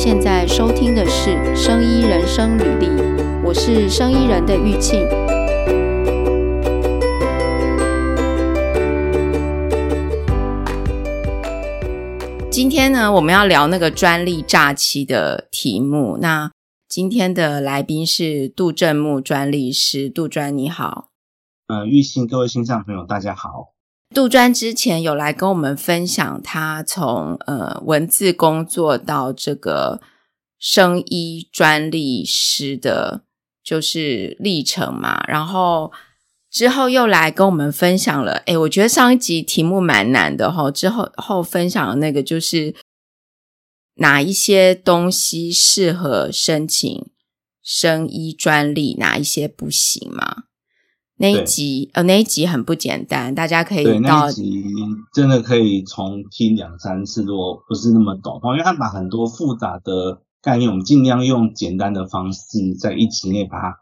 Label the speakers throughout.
Speaker 1: 现在收听的是《生医人生履历》，我是生医人的玉庆。今天呢，我们要聊那个专利诈欺的题目。那今天的来宾是杜正木专利师，杜专你好。
Speaker 2: 呃，玉庆，各位线上朋友，大家好。
Speaker 1: 杜专之前有来跟我们分享他从呃文字工作到这个生医专利师的，就是历程嘛。然后之后又来跟我们分享了，诶，我觉得上一集题目蛮难的齁。之后后分享的那个就是哪一些东西适合申请生医专利，哪一些不行嘛？那一集呃，那一集很不简单，大家可以到
Speaker 2: 对那一集真的可以重听两三次，如果不是那么懂，因为他把很多复杂的概念，我们尽量用简单的方式，在一集内把它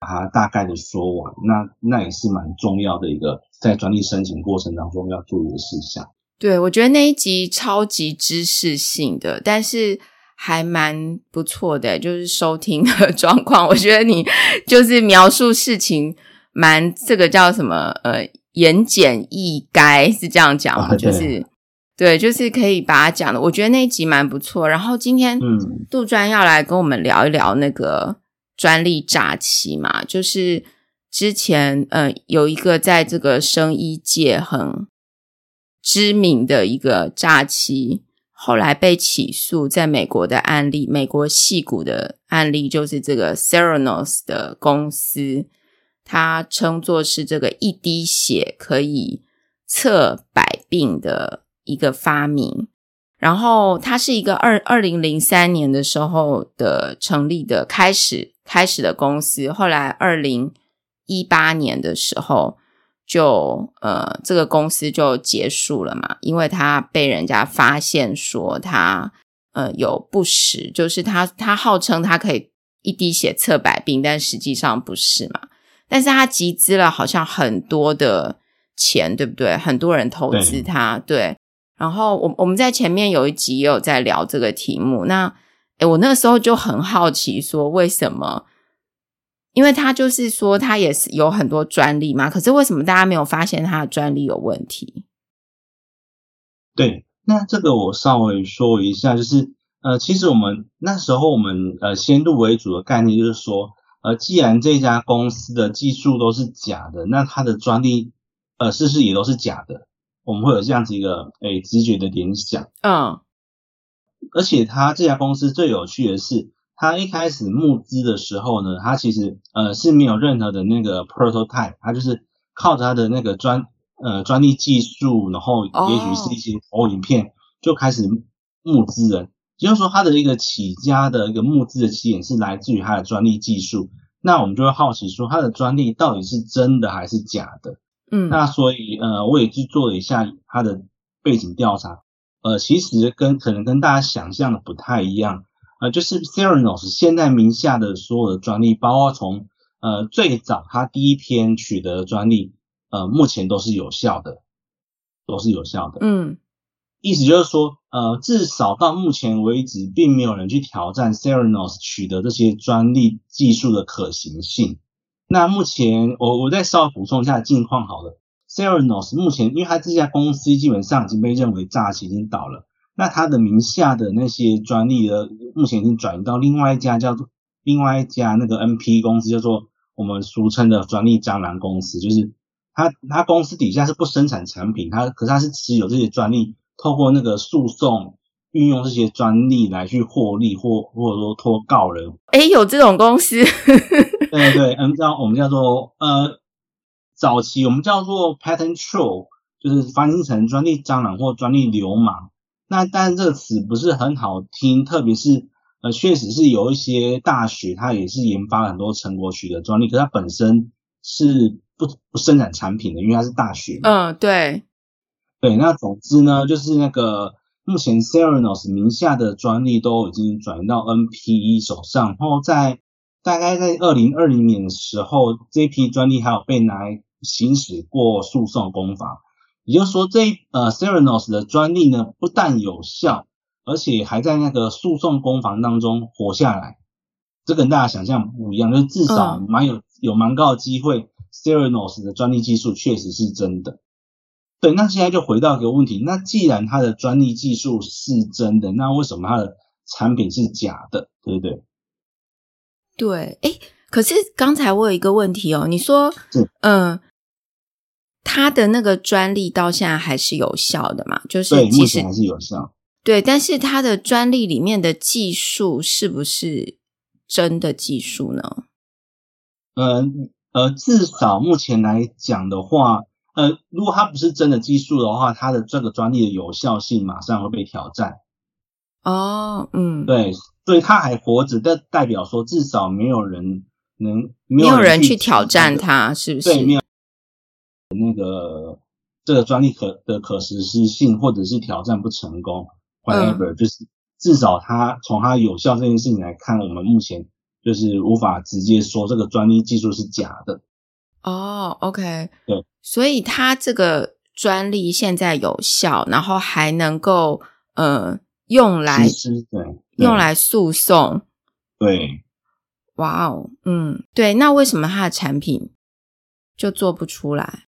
Speaker 2: 把它大概的说完。那那也是蛮重要的一个在专利申请过程当中要注意的事项。
Speaker 1: 对，我觉得那一集超级知识性的，但是还蛮不错的，就是收听的 状况，我觉得你就是描述事情。蛮这个叫什么？呃，言简意赅是这样讲吗？就是对，就是可以把它讲的。我觉得那一集蛮不错。然后今天，嗯，杜专要来跟我们聊一聊那个专利诈欺嘛，就是之前呃有一个在这个生医界很知名的一个诈欺，后来被起诉，在美国的案例，美国戏骨的案例，就是这个 Theranos 的公司。它称作是这个一滴血可以测百病的一个发明，然后它是一个二二零零三年的时候的成立的开始开始的公司，后来二零一八年的时候就呃这个公司就结束了嘛，因为它被人家发现说它呃有不实，就是它它号称它可以一滴血测百病，但实际上不是嘛。但是他集资了好像很多的钱，对不对？很多人投资他，对。对。然后我我们在前面有一集也有在聊这个题目。那诶我那个时候就很好奇，说为什么？因为他就是说他也是有很多专利嘛，可是为什么大家没有发现他的专利有问题？
Speaker 2: 对，那这个我稍微说一下，就是呃，其实我们那时候我们呃先入为主的概念就是说。呃，既然这家公司的技术都是假的，那它的专利，呃，是不是也都是假的？我们会有这样子一个诶直觉的联想。嗯，而且它这家公司最有趣的是，它一开始募资的时候呢，它其实呃是没有任何的那个 prototype，它就是靠着它的那个专呃专利技术，然后也许是一些投影片，就开始募资了。也就是说，它的一个起家的一个募资的起点是来自于它的专利技术。那我们就会好奇说，它的专利到底是真的还是假的？嗯，那所以呃，我也去做了一下它的背景调查。呃，其实跟可能跟大家想象的不太一样。呃，就是 Theranos 现在名下的所有的专利，包括从呃最早它第一篇取得的专利，呃，目前都是有效的，都是有效的。嗯。意思就是说，呃，至少到目前为止，并没有人去挑战 Theranos 取得这些专利技术的可行性。那目前，我我再稍微补充一下近况好了。Theranos 目前，因为它这家公司基本上已经被认为诈欺，已经倒了。那它的名下的那些专利呢，目前已经转移到另外一家叫做另外一家那个 NP 公司，叫做我们俗称的专利蟑螂公司。就是它它公司底下是不生产产品，它可是它是持有这些专利。透过那个诉讼，运用这些专利来去获利，或或者说托告人。
Speaker 1: 诶，有这种公司？
Speaker 2: 对对，嗯，叫我们叫做呃，早期我们叫做 patent troll，就是翻译成专利蟑螂或专利流氓。那但是这个词不是很好听，特别是呃，确实是有一些大学它也是研发了很多成果取得专利，可它本身是不不生产产品的，因为它是大学。
Speaker 1: 嗯，对。
Speaker 2: 对，那总之呢，就是那个目前 Theranos 名下的专利都已经转移到 NPE 手上，然后在大概在二零二零年的时候，这批专利还有被拿来行使过诉讼攻防。也就是说这，这呃 Theranos 的专利呢，不但有效，而且还在那个诉讼攻防当中活下来，这跟大家想象不一样，就是至少蛮有、嗯、有蛮高的机会，Theranos 的专利技术确实是真的。对，那现在就回到一个问题，那既然它的专利技术是真的，那为什么它的产品是假的？对不对？
Speaker 1: 对，哎，可是刚才我有一个问题哦，你说，嗯，它的那个专利到现在还是有效的嘛？就是
Speaker 2: 对，目前还是有效。
Speaker 1: 对，但是它的专利里面的技术是不是真的技术呢？
Speaker 2: 呃呃，至少目前来讲的话，呃，如果它不是真的技术的话，它的这个专利的有效性马上会被挑战。
Speaker 1: 哦，嗯，
Speaker 2: 对，所以它还活着，但代表说至少没有人能
Speaker 1: 没有人去挑战它，是不是？
Speaker 2: 对，没有那个这个专利可的可实施性，或者是挑战不成功。whatever，、嗯、就是至少它从它有效这件事情来看，我们目前就是无法直接说这个专利技术是假的。
Speaker 1: 哦，OK，
Speaker 2: 对，
Speaker 1: 所以它这个专利现在有效，然后还能够呃用来
Speaker 2: 对
Speaker 1: 用来诉讼。
Speaker 2: 对，
Speaker 1: 哇哦，嗯，对，那为什么它的产品就做不出来？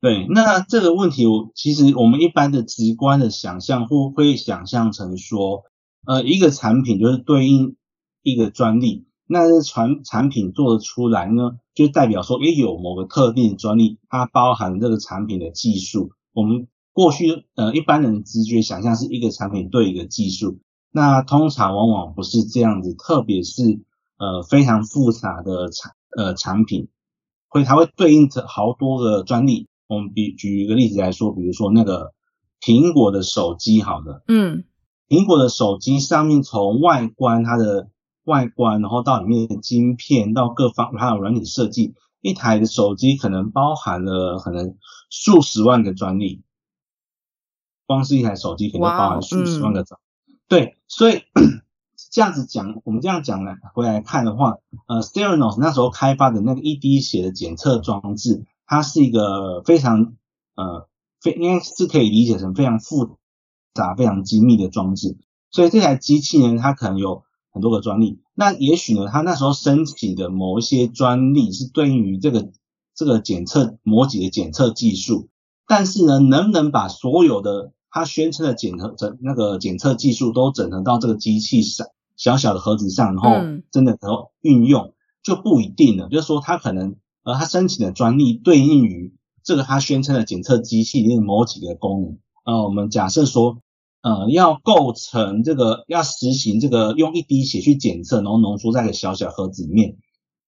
Speaker 2: 对，那这个问题，我其实我们一般的直观的想象，会会想象成说，呃，一个产品就是对应一个专利，那这产产品做得出来呢，就代表说，也有某个特定的专利，它包含这个产品的技术。我们过去呃一般人直觉想象是一个产品对一个技术，那通常往往不是这样子，特别是呃非常复杂的产呃产品，会它会对应着好多个专利。我们比举一个例子来说，比如说那个苹果的手机，好的，
Speaker 1: 嗯，
Speaker 2: 苹果的手机上面从外观它的外观，然后到里面的晶片，到各方还有软体设计，一台的手机可能包含了可能数十万个专利，光是一台手机可能包含数十万个专利，嗯，对，所以 这样子讲，我们这样讲来回来看的话，呃，Theranos 那时候开发的那个一滴血的检测装置。它是一个非常呃非应该是可以理解成非常复杂、非常精密的装置，所以这台机器呢，它可能有很多个专利。那也许呢，他那时候申请的某一些专利是对应于这个这个检测模拟的检测技术，但是呢，能不能把所有的他宣称的检测整那个检测技术都整合到这个机器上小小的盒子上，然后真的能够运用，就不一定了。就是说，他可能。呃他申请的专利对应于这个他宣称的检测机器里面某几个功能。呃，我们假设说，呃，要构成这个，要实行这个用一滴血去检测，然后浓缩在一个小小盒子里面。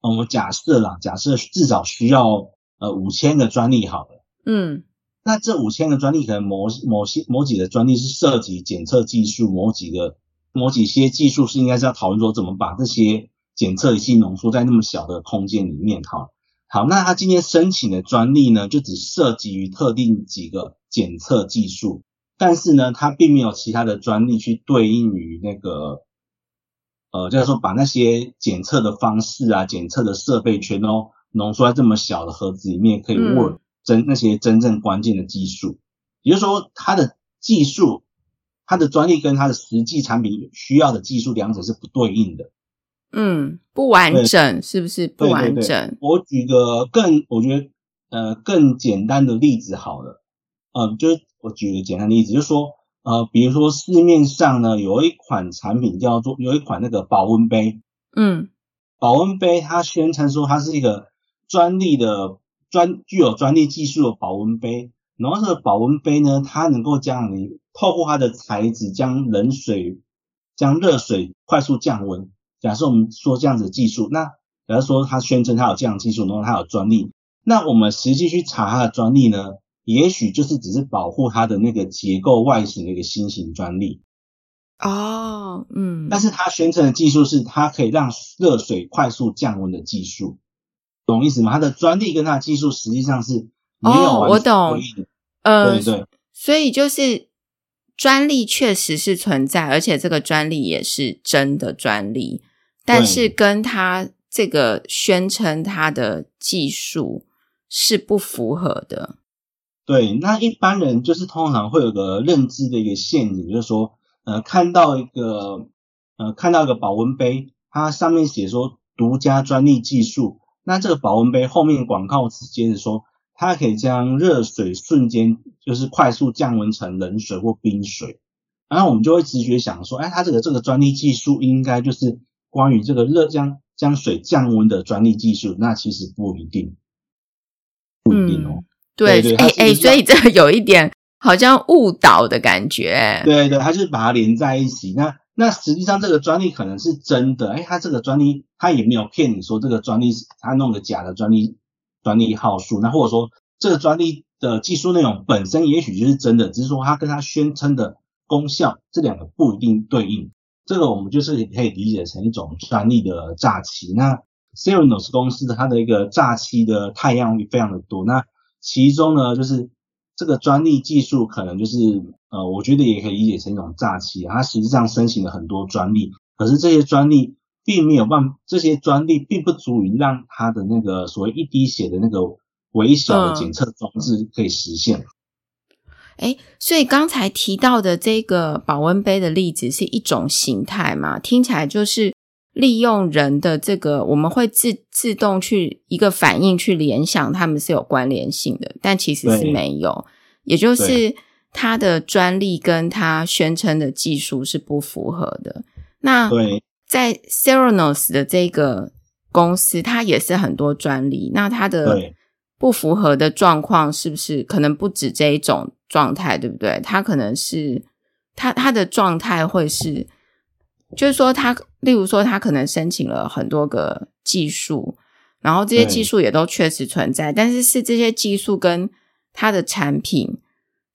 Speaker 2: 呃，我们假设啦，假设至少需要呃五千个专利好了。
Speaker 1: 嗯，
Speaker 2: 那这五千个专利可能某某些某几个专利是涉及检测技术，某几个某几些技术是应该是要讨论说怎么把这些检测仪器浓缩在那么小的空间里面哈。好，那他今天申请的专利呢，就只涉及于特定几个检测技术，但是呢，它并没有其他的专利去对应于那个，呃，就是说把那些检测的方式啊、检测的设备全都浓缩在这么小的盒子里面，可以 work 真那些真正关键的技术，也就是说，它的技术、它的专利跟它的实际产品需要的技术两者是不对应的。
Speaker 1: 嗯，不完整是不是不完整？
Speaker 2: 对对对，我举个更我觉得呃更简单的例子好了，呃，就是我举个简单的例子，就是说呃，比如说市面上呢有一款产品叫做有一款那个保温杯，
Speaker 1: 嗯，
Speaker 2: 保温杯它宣称说它是一个专利的专具有专利技术的保温杯，然后这个保温杯呢，它能够将你透过它的材质将冷水将热水快速降温。假设我们说这样子的技术，那假如说他宣称他有这样的技术，然后他有专利，那我们实际去查他的专利呢，也许就是只是保护它的那个结构外形的一个新型专利。
Speaker 1: 哦，嗯。
Speaker 2: 但是它宣称的技术是它可以让热水快速降温的技术，懂意思吗？它的专利跟它的技术实际上是没有
Speaker 1: 我懂。
Speaker 2: 对对。
Speaker 1: 所以就是。专利确实是存在，而且这个专利也是真的专利，但是跟他这个宣称它的技术是不符合的。
Speaker 2: 对，那一般人就是通常会有个认知的一个陷阱，就是说，呃看到一个呃看到一个保温杯，它上面写说独家专利技术，那这个保温杯后面广告词接着说，它可以将热水瞬间就是快速降温成冷水或冰水，然后我们就会直觉想说，哎，它这个这个专利技术应该就是关于这个热将将水降温的专利技术，那其实不一定，不一定哦。
Speaker 1: 对，哎哎，所以这个有一点好像误导的感觉。
Speaker 2: 对对，他就是把它连在一起。那那实际上这个专利可能是真的，哎，他这个专利他也没有骗你说这个专利是他弄个假的专利专利号数。那或者说这个专利的技术内容本身也许就是真的，只是说他跟他宣称的功效这两个不一定对应。这个我们就是可以理解成一种专利的诈欺。那 Serenos 公司的它的一个诈欺的态样非常的多。那其中呢，就是这个专利技术可能就是呃，我觉得也可以理解成一种诈欺。它实际上申请了很多专利，可是这些专利并没有办，这些专利并不足以让它的那个所谓一滴血的那个微小的检测装置可以实现。
Speaker 1: 哎、所以刚才提到的这个保温杯的例子是一种形态嘛？听起来就是。利用人的这个，我们会自自动去一个反应去联想，他们是有关联性的，但其实是没有，也就是他的专利跟他宣称的技术是不符合的。那在 Theranos 的这个公司，它也是很多专利，那它的不符合的状况是不是可能不止这一种状态，对不对？它可能是它它的状态会是。就是说，他例如说，他可能申请了很多个技术，然后这些技术也都确实存在，但是是这些技术跟他的产品，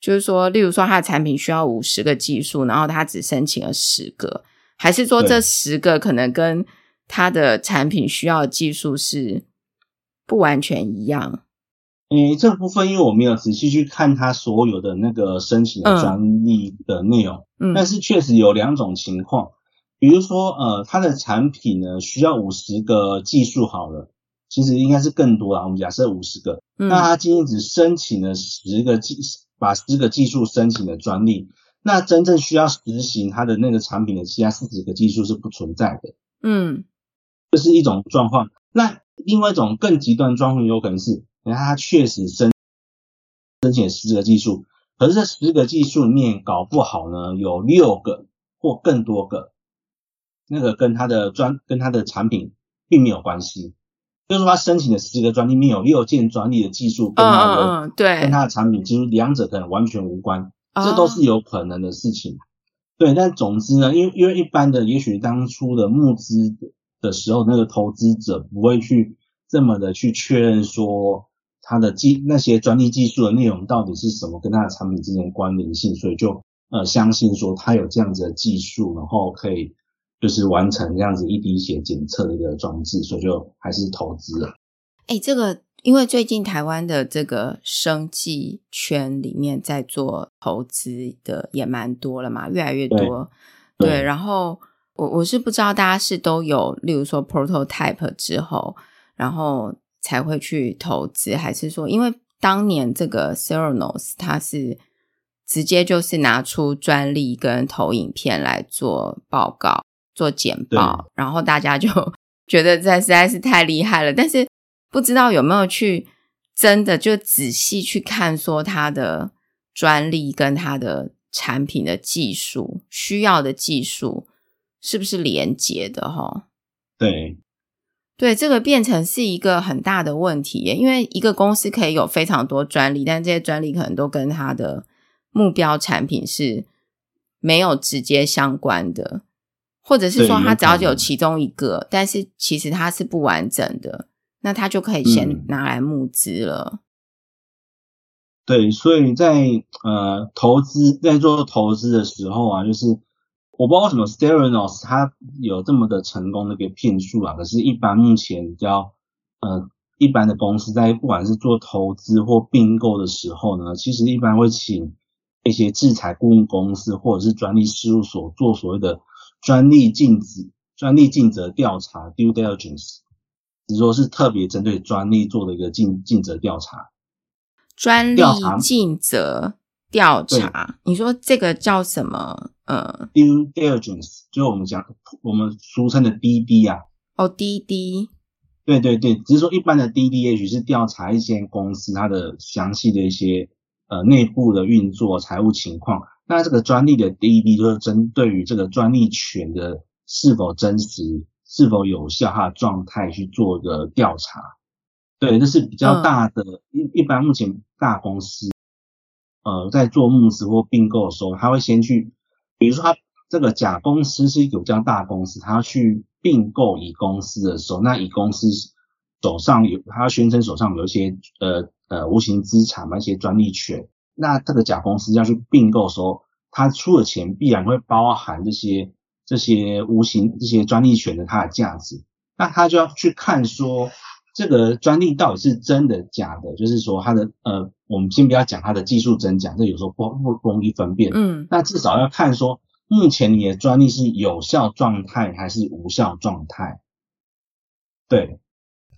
Speaker 1: 就是说，例如说，他的产品需要五十个技术，然后他只申请了十个，还是说这十个可能跟他的产品需要的技术是不完全一
Speaker 2: 样？诶，这部分因为我没有仔细去看他所有的那个申请的专利的内容，嗯，但是确实有两种情况。比如说，呃，它的产品呢需要五十个技术好了，其实应该是更多啦。我们假设五十个，嗯，那他今天只申请了十个技，把十个技术申请了专利，那真正需要实行它的那个产品的其他四十个技术是不存在的。
Speaker 1: 嗯，
Speaker 2: 这是一种状况。那另外一种更极端状况有可能是，你看他确实申申请了十个技术，可是这十个技术里面搞不好呢有六个或更多个。那个跟他的专跟他的产品并没有关系，就是说他申请的十个专利里面有六件专利的技术跟他的、嗯嗯、对跟他的产品，其实两者可能完全无关，这都是有可能的事情。对，但总之呢，因为因为一般的，也许当初的募资的时候，那个投资者不会去这么的去确认说他的技那些专利技术的内容到底是什么，跟他的产品之间关联性，所以就呃相信说他有这样子的技术，然后可以。就是完成这样子一滴血检测的一个装置，所以就还是投资了。
Speaker 1: 哎、欸，这个因为最近台湾的这个生技圈里面在做投资的也蛮多了嘛，越来越多。对，对然后我我是不知道大家是都有，例如说 prototype 之后，然后才会去投资，还是说因为当年这个 Theranos 它是直接就是拿出专利跟投影片来做报告。做简报，然后大家就 觉得这实在是太厉害了，但是不知道有没有去真的就仔细去看，说他的专利跟他的产品的技术需要的技术是不是连接的？哈，
Speaker 2: 对，
Speaker 1: 对，这个变成是一个很大的问题耶，因为一个公司可以有非常多专利，但这些专利可能都跟他的目标产品是没有直接相关的。或者是说，他只要有其中一个，但是其实它是不完整的，那他就可以先拿来募资了。
Speaker 2: 对，所以在呃投资在做投资的时候啊，就是我不知道为什么 Theranos 它有这么的成功的一个骗术啊，可是，一般目前比较呃一般的公司在不管是做投资或并购的时候呢，其实一般会请一些制裁顾问公司或者是专利事务所做所谓的。专利禁止、专利尽责调查 （due diligence） 只说是特别针对专利做的一个尽尽责调查。
Speaker 1: 专利尽责调查，你说这个叫什么？呃
Speaker 2: ，due diligence 就是我们讲我们俗称的 DD 啊。
Speaker 1: 哦，DD。
Speaker 2: 对对对，只是说一般的 DD 是调查一间公司它的详细的一些呃内部的运作、财务情况。那这个专利的 DD 就是针对于这个专利权的是否真实、是否有效，它的状态去做一个调查。对，这是比较大的，一、嗯、一般目前大公司呃在做募资或并购的时候，他会先去，比如说他这个甲公司是一个比较大公司，他要去。并购乙公司的时候，那乙公司手上有，他宣称手上有一些呃呃无形资产嘛，一些专利权。那这个甲公司要去并购的时候，他出的钱必然会包含这些这些无形这些专利权的它的价值。那他就要去看说，这个专利到底是真的假的，就是说它的呃，我们先不要讲它的技术真假，这有时候不不容易分辨。嗯，那至少要看说。目前你的专利是有效状态还是无效状态？对，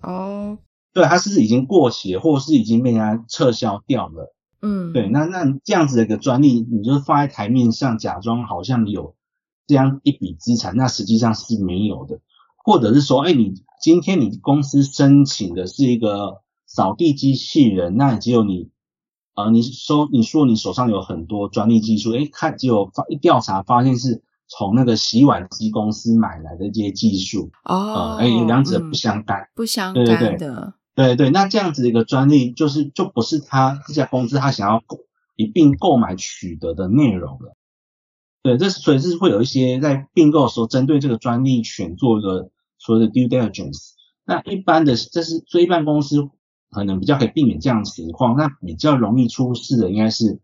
Speaker 1: 哦，
Speaker 2: 对，它是已经过期了，或是已经被人家撤销掉了。
Speaker 1: 嗯，
Speaker 2: 对，那那这样子的一个专利，你就放在台面上，假装好像有这样一笔资产，那实际上是没有的。或者是说，哎，你今天你公司申请的是一个扫地机器人，那只有你。呃，你说你说你手上有很多专利技术，哎，看结果发一调查发现是从那个洗碗机公司买来的这些技术
Speaker 1: 哦，
Speaker 2: 呃，诶，两者不相干，
Speaker 1: 嗯、不相干的，
Speaker 2: 对对对，对对，那这样子的一个专利就是就不是他这家公司他想要购一并购买取得的内容了，对，这是所以是会有一些在并购的时候针对这个专利权做一个所谓的 due diligence，那一般的这是所以一般公司。可能比较可以避免这样的情况，那比较容易出事的应该是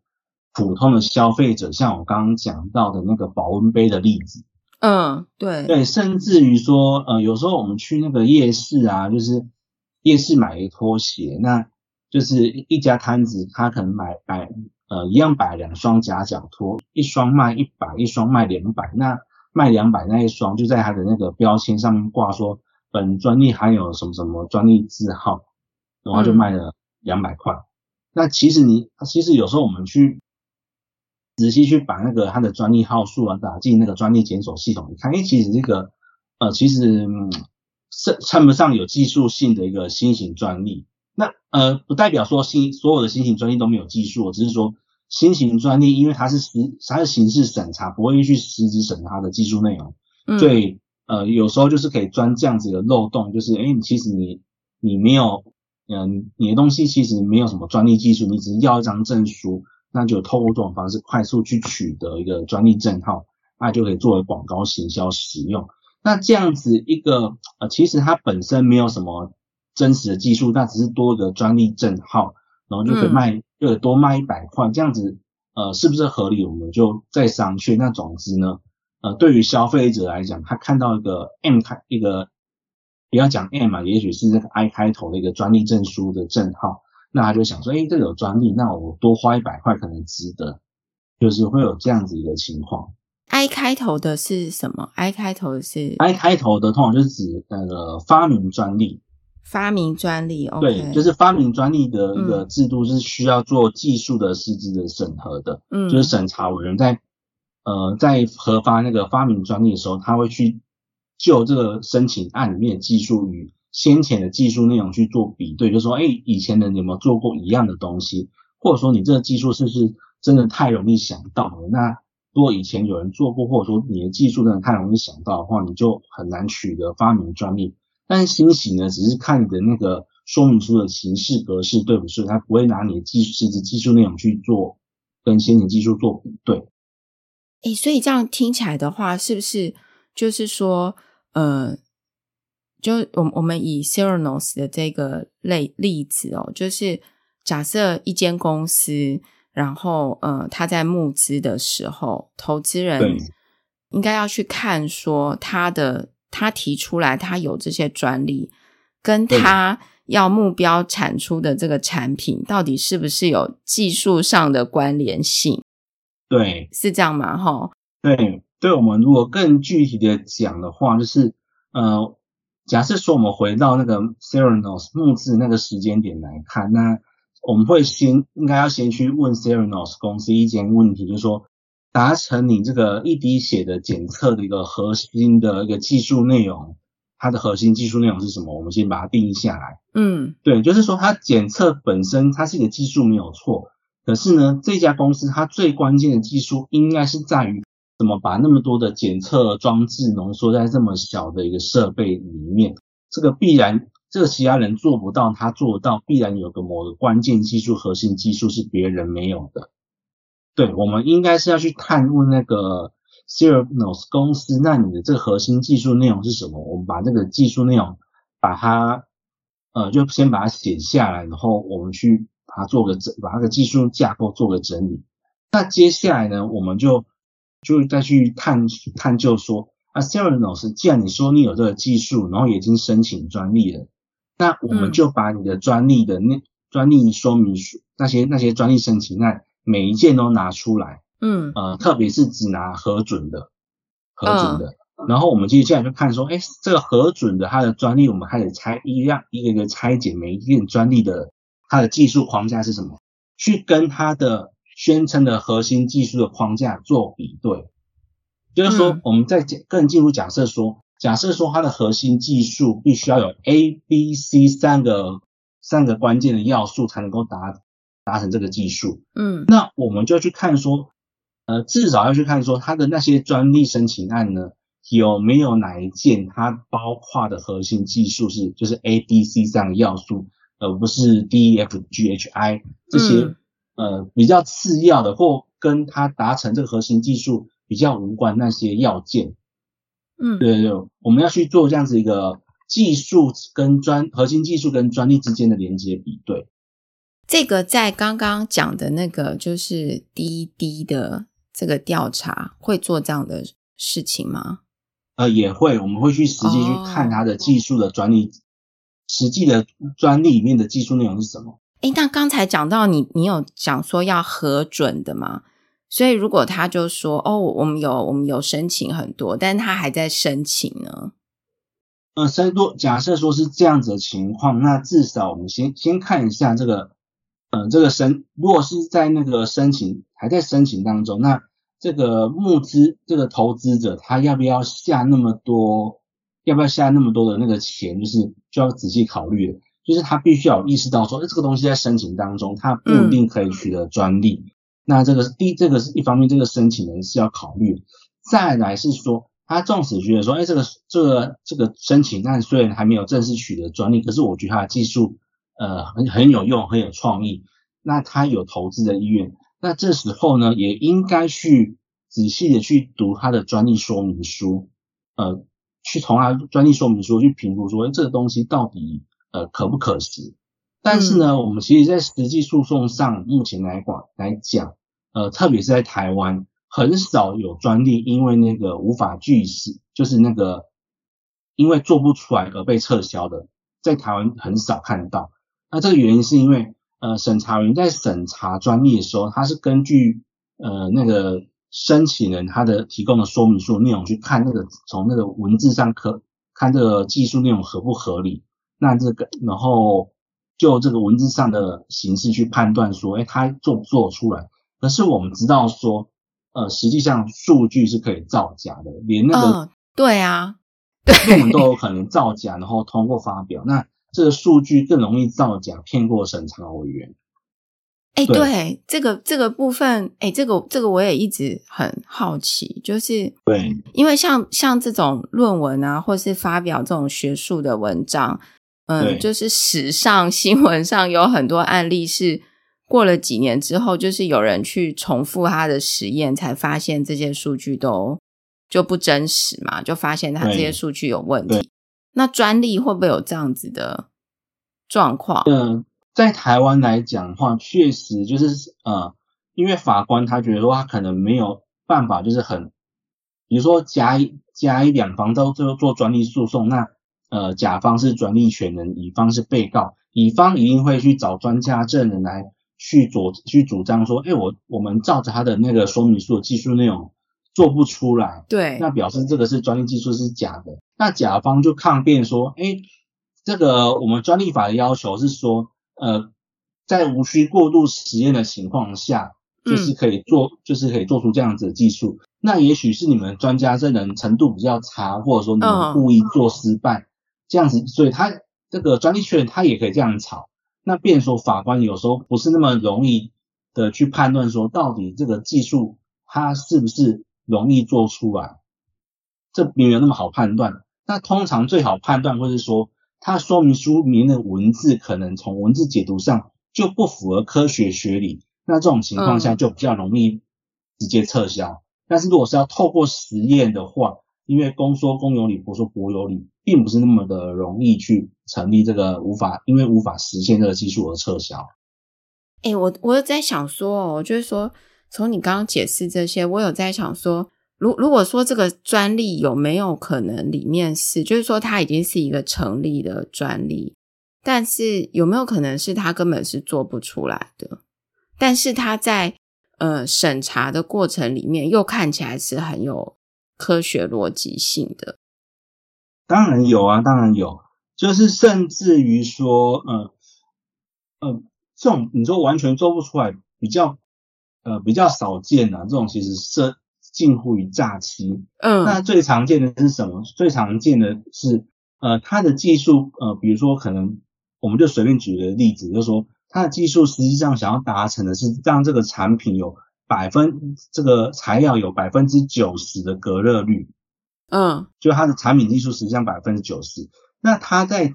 Speaker 2: 普通的消费者，像我刚刚讲到的那个保温杯的例子。
Speaker 1: 嗯，对
Speaker 2: 对，甚至于说，呃，有时候我们去那个夜市啊，就是夜市买一拖鞋，那就是一家摊子，他可能买摆呃一样摆两双夹脚拖，一双卖一百，一双卖两百，那卖两百那一双就在他的那个标签上面挂说本专利含有什么什么专利字号。然后就卖了两百块。嗯、那其实你其实有时候我们去仔细去把那个他的专利号数啊打进那个专利检索系统，你看，诶，其实这个呃其实是称不上有技术性的一个新型专利。那呃不代表说新所有的新型专利都没有技术，只是说新型专利因为它是实它是形式审查，不会去实质审查它的技术内容，嗯、所以呃有时候就是可以钻这样子的漏洞，就是诶，其实你你没有。嗯，你的东西其实没有什么专利技术，你只是要一张证书，那就透过这种方式快速去取得一个专利证号，那就可以作为广告行销使用。那这样子一个呃，其实它本身没有什么真实的技术，那只是多一个专利证号，然后就可以卖，嗯、就可以多卖一百块，这样子呃，是不是合理？我们就再商榷。那总之呢，呃，对于消费者来讲，他看到一个 M 开一个。不要讲 M 嘛，也许是这个 I 开头的一个专利证书的证号，那他就想说，诶，这个有专利，那我多花一百块可能值得，就是会有这样子一个情况。
Speaker 1: I 开头的是什么？I 开头的是
Speaker 2: I 开头的，通常就是指那个发明专利。
Speaker 1: 发明专利，okay，
Speaker 2: 对，就是发明专利的一个制度是需要做技术的实质的审核的，嗯，就是审查委员在呃在核发那个发明专利的时候，他会去。就这个申请案里面的技术与先前的技术内容去做比对，就说，哎，以前的人有没有做过一样的东西，或者说你这个技术是不是真的太容易想到了？那如果以前有人做过，或者说你的技术真的太容易想到的话，你就很难取得发明专利。但是新型呢，只是看你的那个说明书的形式格式对不对，它不会拿你的技术实质技术内容去做跟先前技术做比对。
Speaker 1: 哎，所以这样听起来的话，是不是就是说？呃，就我我们以 s e r a n o s 的这个例例子哦，就是假设一间公司，然后呃，他在募资的时候，投资人应该要去看说他的他提出来他有这些专利，跟他要目标产出的这个产品到底是不是有技术上的关联性？
Speaker 2: 对，
Speaker 1: 是这样吗？哈，
Speaker 2: 对。对，我们如果更具体的讲的话，就是呃，假设说我们回到那个 Theranos 募资那个时间点来看，那我们会先应该要先去问 Theranos 公司一件问题，就是说达成你这个一滴血的检测的一个核心的一个技术内容，它的核心技术内容是什么？我们先把它定义下来。
Speaker 1: 嗯，
Speaker 2: 对，就是说它检测本身它是一个技术没有错，可是呢，这家公司它最关键的技术应该是在于怎么把那么多的检测装置浓缩在这么小的一个设备里面，这个必然这个其他人做不到，他做到，必然有个某个关键技术核心技术是别人没有的。对，我们应该是要去探问那个 s e r n o s 公司，那你的这个核心技术内容是什么？我们把这个技术内容，把它，呃，就先把它写下来，然后我们去把它做个整，把那个技术架构做个整理。那接下来呢，我们就就再去探探究说，啊，Theranos，既然你说你有这个技术，然后已经申请专利了，那我们就把你的专利的那、嗯、专利说明书那些那些专利申请案。每一件都拿出来，
Speaker 1: 嗯，
Speaker 2: 呃，特别是只拿核准的，核准的。嗯、然后我们接下来就看说，哎，这个核准的它的专利，我们开始拆一样一个一个拆解每一件专利的它的技术框架是什么，去跟它的宣称的核心技术的框架做比对。就是说，我们在更进一步假设说，假设说它的核心技术必须要有 A、B、C 三个三个关键的要素才能够达。达成这个技术，
Speaker 1: 嗯，
Speaker 2: 那我们就要去看说，呃，至少要去看说它的那些专利申请案呢，有没有哪一件它包括的核心技术是就是 A、B、C 这样的要素，而不是 D、F、G、H、I 这些、嗯、呃比较次要的或跟它达成这个核心技术比较无关那些要件。
Speaker 1: 嗯，
Speaker 2: 对对对，我们要去做这样子一个技术跟专核心技术跟专利之间的连接比对。
Speaker 1: 这个在刚刚讲的那个就是滴滴的这个调查会做这样的事情吗？
Speaker 2: 呃，也会，我们会去实际去看它的技术的专利，哦、实际的专利里面的技术内容是什么？诶，
Speaker 1: 那刚才讲到你，你有讲说要核准的吗？所以如果他就说，哦，我们有我们有申请很多，但是他还在申请呢？
Speaker 2: 呃，申多假设说是这样子的情况，那至少我们先先看一下这个。嗯，这个申如果是在那个申请还在申请当中，那这个募资这个投资者他要不要下那么多，要不要下那么多的那个钱，就是就要仔细考虑了。就是他必须要有意识到说，哎，这个东西在申请当中，他不一定可以取得专利。嗯、那这个是第，这个是一方面，这个申请人是要考虑。再来是说，他纵使觉得说，哎，这个这个这个申请案虽然还没有正式取得专利，可是我觉得他的技术。呃，很很有用，很有创意。那他有投资的意愿，那这时候呢，也应该去仔细的去读他的专利说明书，呃，去从他专利说明书去评估说，这个东西到底呃可不可行。但是呢，嗯、我们其实在实际诉讼上，目前来讲来讲，呃，特别是在台湾，很少有专利因为那个无法具实，就是那个因为做不出来而被撤销的，在台湾很少看到。那这个原因是因为，呃，审查员在审查专利的时候，他是根据呃那个申请人他的提供的说明书内容去看那个从那个文字上可看这个技术内容合不合理，那这个然后就这个文字上的形式去判断说，哎，他做不做出来？可是我们知道说，呃，实际上数据是可以造假的，连那个、
Speaker 1: 哦、对啊，
Speaker 2: 论文都有可能造假，然后通过发表那。这个数据更容易造假，骗过审查委员。
Speaker 1: 哎，对，这个这个部分，哎，这个这个我也一直很好奇，就是
Speaker 2: 对，
Speaker 1: 因为像像这种论文啊，或是发表这种学术的文章，嗯，就是史上 新闻上有很多案例是过了几年之后，就是有人去重复他的实验，才发现这些数据都就不真实嘛，就发现他这些数据有问题。那专利会不会有这样子的状况？
Speaker 2: 嗯，在台湾来讲的话，确实就是呃，因为法官他觉得说他可能没有办法，就是很，比如说甲乙甲乙两方都都做专利诉讼，那呃甲方是专利权人，乙方是被告，乙方一定会去找专家证人来去主去主张说，哎，我我们照着他的那个说明书的技术内容做不出来，
Speaker 1: 对，
Speaker 2: 那表示这个是专利技术是假的。那甲方就抗辩说，哎，这个我们专利法的要求是说，呃，在无需过度实验的情况下，就是可以做，嗯、就是可以做出这样子的技术。那也许是你们专家证人程度比较差，或者说你们故意做失败，哦、这样子，所以他这个专利权他也可以这样吵。那变说法官有时候不是那么容易的去判断说，到底这个技术它是不是容易做出来，这并没有那么好判断。那通常最好判断，或是说它说明书里面的文字可能从文字解读上就不符合科学学理，那这种情况下就比较容易直接撤销。嗯、但是如果是要透过实验的话，因为公说公有理，婆说婆有理，并不是那么的容易去成立这个无法，因为无法实现这个技术而撤销。
Speaker 1: 哎、我我有在想说哦，就是说从你刚刚解释这些，我有在想说，如如果说这个专利有没有可能里面是，就是说它已经是一个成立的专利，但是有没有可能是它根本是做不出来的，但是它在呃审查的过程里面又看起来是很有。科学逻辑性的，
Speaker 2: 当然有啊，当然有，就是甚至于说，呃，呃，这种你说完全做不出来，比较呃比较少见啊，这种其实是近乎于诈欺。嗯，那最常见的是什么？最常见的是，呃，它的技术，呃，比如说可能我们就随便举个例子，就是说它的技术实际上想要达成的是让这个产品有。百分这个材料有百分之九十的隔热率，嗯，就它的产品技术实际上百分之九十。那他在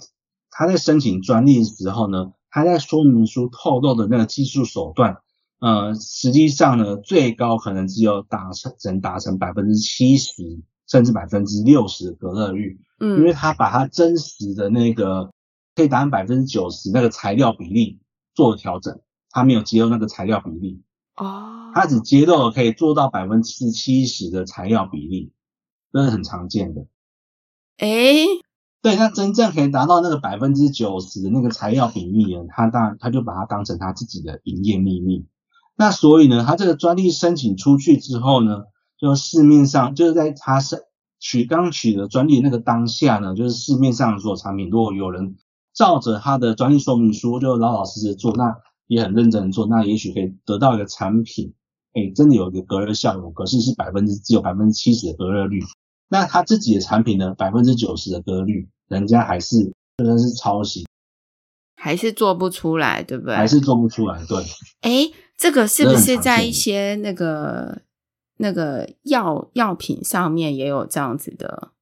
Speaker 2: 他在申请专利的时候呢，他在说明书透露的那个技术手段，呃，实际上呢，最高可能只有达成能达成百分之七十甚至百分之六十的隔热率，嗯，因为他把它真实的那个可以达成百分之九十那个材料比例做了调整，他没有揭露那个材料比例。哦，它只揭露了可以做到百分之七十的材料比例，这是很常见的。诶，对，那真正可以达到那个百分之九十的那个材料比例呢，他当然他就把它当成他自己的营业秘密。那所以呢，他这个专利申请出去之后呢，就市面上就是在他申取刚取得专利那个当下呢，就是市面上所有产品，如果有人照着他的专利说明书就老老实实做，那。也很认真的做，那也许可以得到一个产品，哎、欸，真的有一个隔热效果，可是是百分之只有百分之七十的隔热率。那他自己的产品呢，百分之九十的隔热率，人家还是真的是抄袭，
Speaker 1: 还是做不出来，对不对？
Speaker 2: 还是做不出来，对。
Speaker 1: 哎、欸，这个是不是在一些那个那个药药品上面也有这样子的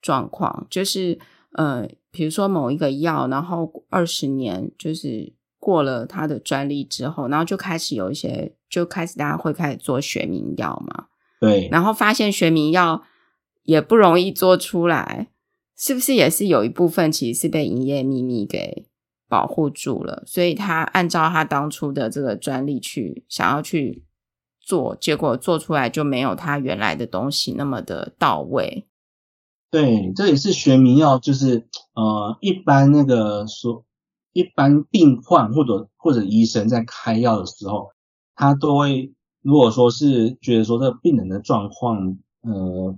Speaker 1: 状况？就是呃，比如说某一个药，然后二十年就是。过了他的专利之后，然后就开始有一些，就开始大家会开始做学名药嘛。
Speaker 2: 对。
Speaker 1: 然后发现学名药也不容易做出来，是不是也是有一部分其实是被营业秘密给保护住了？所以他按照他当初的这个专利去想要去做，结果做出来就没有他原来的东西那么的到位。
Speaker 2: 对，这也是学名药，就是呃，一般那个说。一般病患或者或者医生在开药的时候，他都会如果说是觉得说这个病人的状况，呃，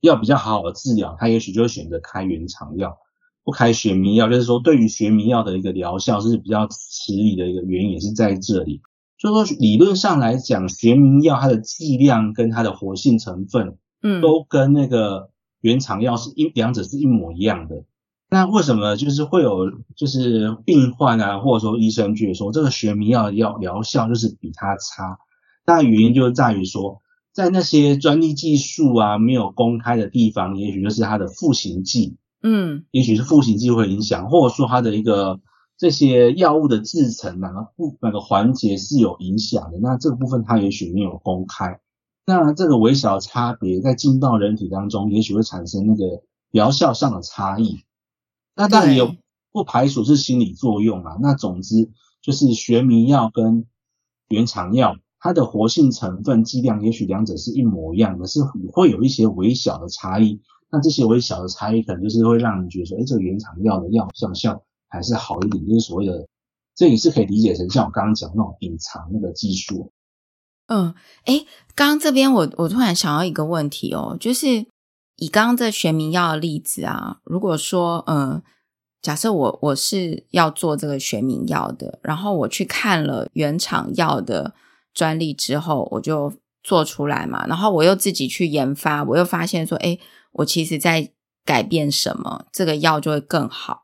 Speaker 2: 要比较好好的治疗，他也许就会选择开原厂药，不开学名药。就是说，对于学名药的一个疗效是比较迟疑的一个原因，也是在这里。就是说，理论上来讲，学名药它的剂量跟它的活性成分，嗯，都跟那个原厂药是一两者是一模一样的。那为什么就是会有就是病患啊，或者说医生觉得说这个学名药的药疗效就是比它差？那原因就在于说，在那些专利技术啊没有公开的地方，也许就是它的赋形剂，嗯，也许是赋形剂会影响，或者说它的一个这些药物的制成哪个部哪个环节是有影响的。那这个部分它也许没有公开，那这个微小差别在进到人体当中，也许会产生那个疗效上的差异。那当然有不排除是心理作用啊。那总之就是学名药跟原厂药，它的活性成分剂量也许两者是一模一样的，是会有一些微小的差异。那这些微小的差异可能就是会让你觉得说，哎，这个原厂药的药效效还是好一点，就是所谓的，这也是可以理解成像我刚刚讲那种隐藏那个技术。
Speaker 1: 嗯，哎，刚刚这边我我突然想到一个问题哦，就是。以刚刚这学名药的例子啊，如果说，嗯，假设我我是要做这个学名药的，然后我去看了原厂药的专利之后，我就做出来嘛，然后我又自己去研发，我又发现说，哎，我其实在改变什么，这个药就会更好。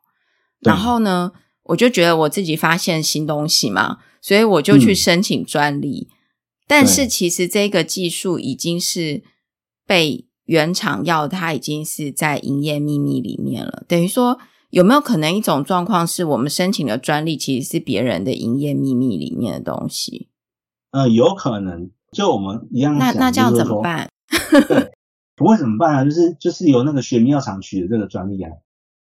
Speaker 1: 然后呢，我就觉得我自己发现新东西嘛，所以我就去申请专利。嗯、但是其实这个技术已经是被原厂药，它已经是在营业秘密里面了。等于说，有没有可能一种状况是我们申请的专利其实是别人的营业秘密里面的东西？
Speaker 2: 呃，有可能。就我们一样，
Speaker 1: 那那这样怎么办？
Speaker 2: 对，不会怎么办啊？就是就是由那个学名药厂取得这个专利啊。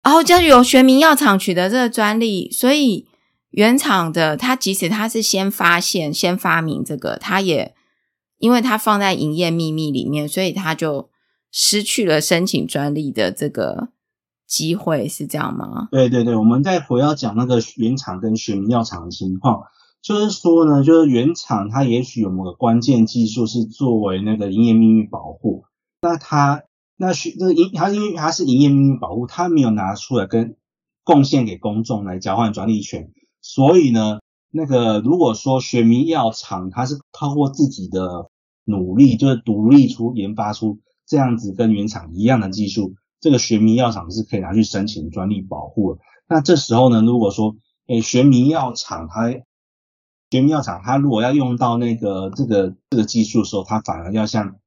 Speaker 1: 哦，就是由学名药厂取得这个专利，所以原厂的它即使它是先发现、先发明这个，它也因为它放在营业秘密里面，所以它就失去了申请专利的这个机会，是这样吗？
Speaker 2: 对对对，我们再回要讲那个原厂跟学名药厂的情况，就是说呢，就是原厂它也许有某个关键技术是作为那个营业秘密保护，那它。那学那个营，它因为它是营业秘密保护，它没有拿出来跟贡献给公众来交换专利权，所以呢，那个如果说学名药厂它是透过自己的努力，就是独立出研发出这样子跟原厂一样的技术，这个学名药厂是可以拿去申请专利保护的。那这时候呢，如果说，诶，学名药厂它学名药厂它如果要用到那个这个这个技术的时候，它反而要向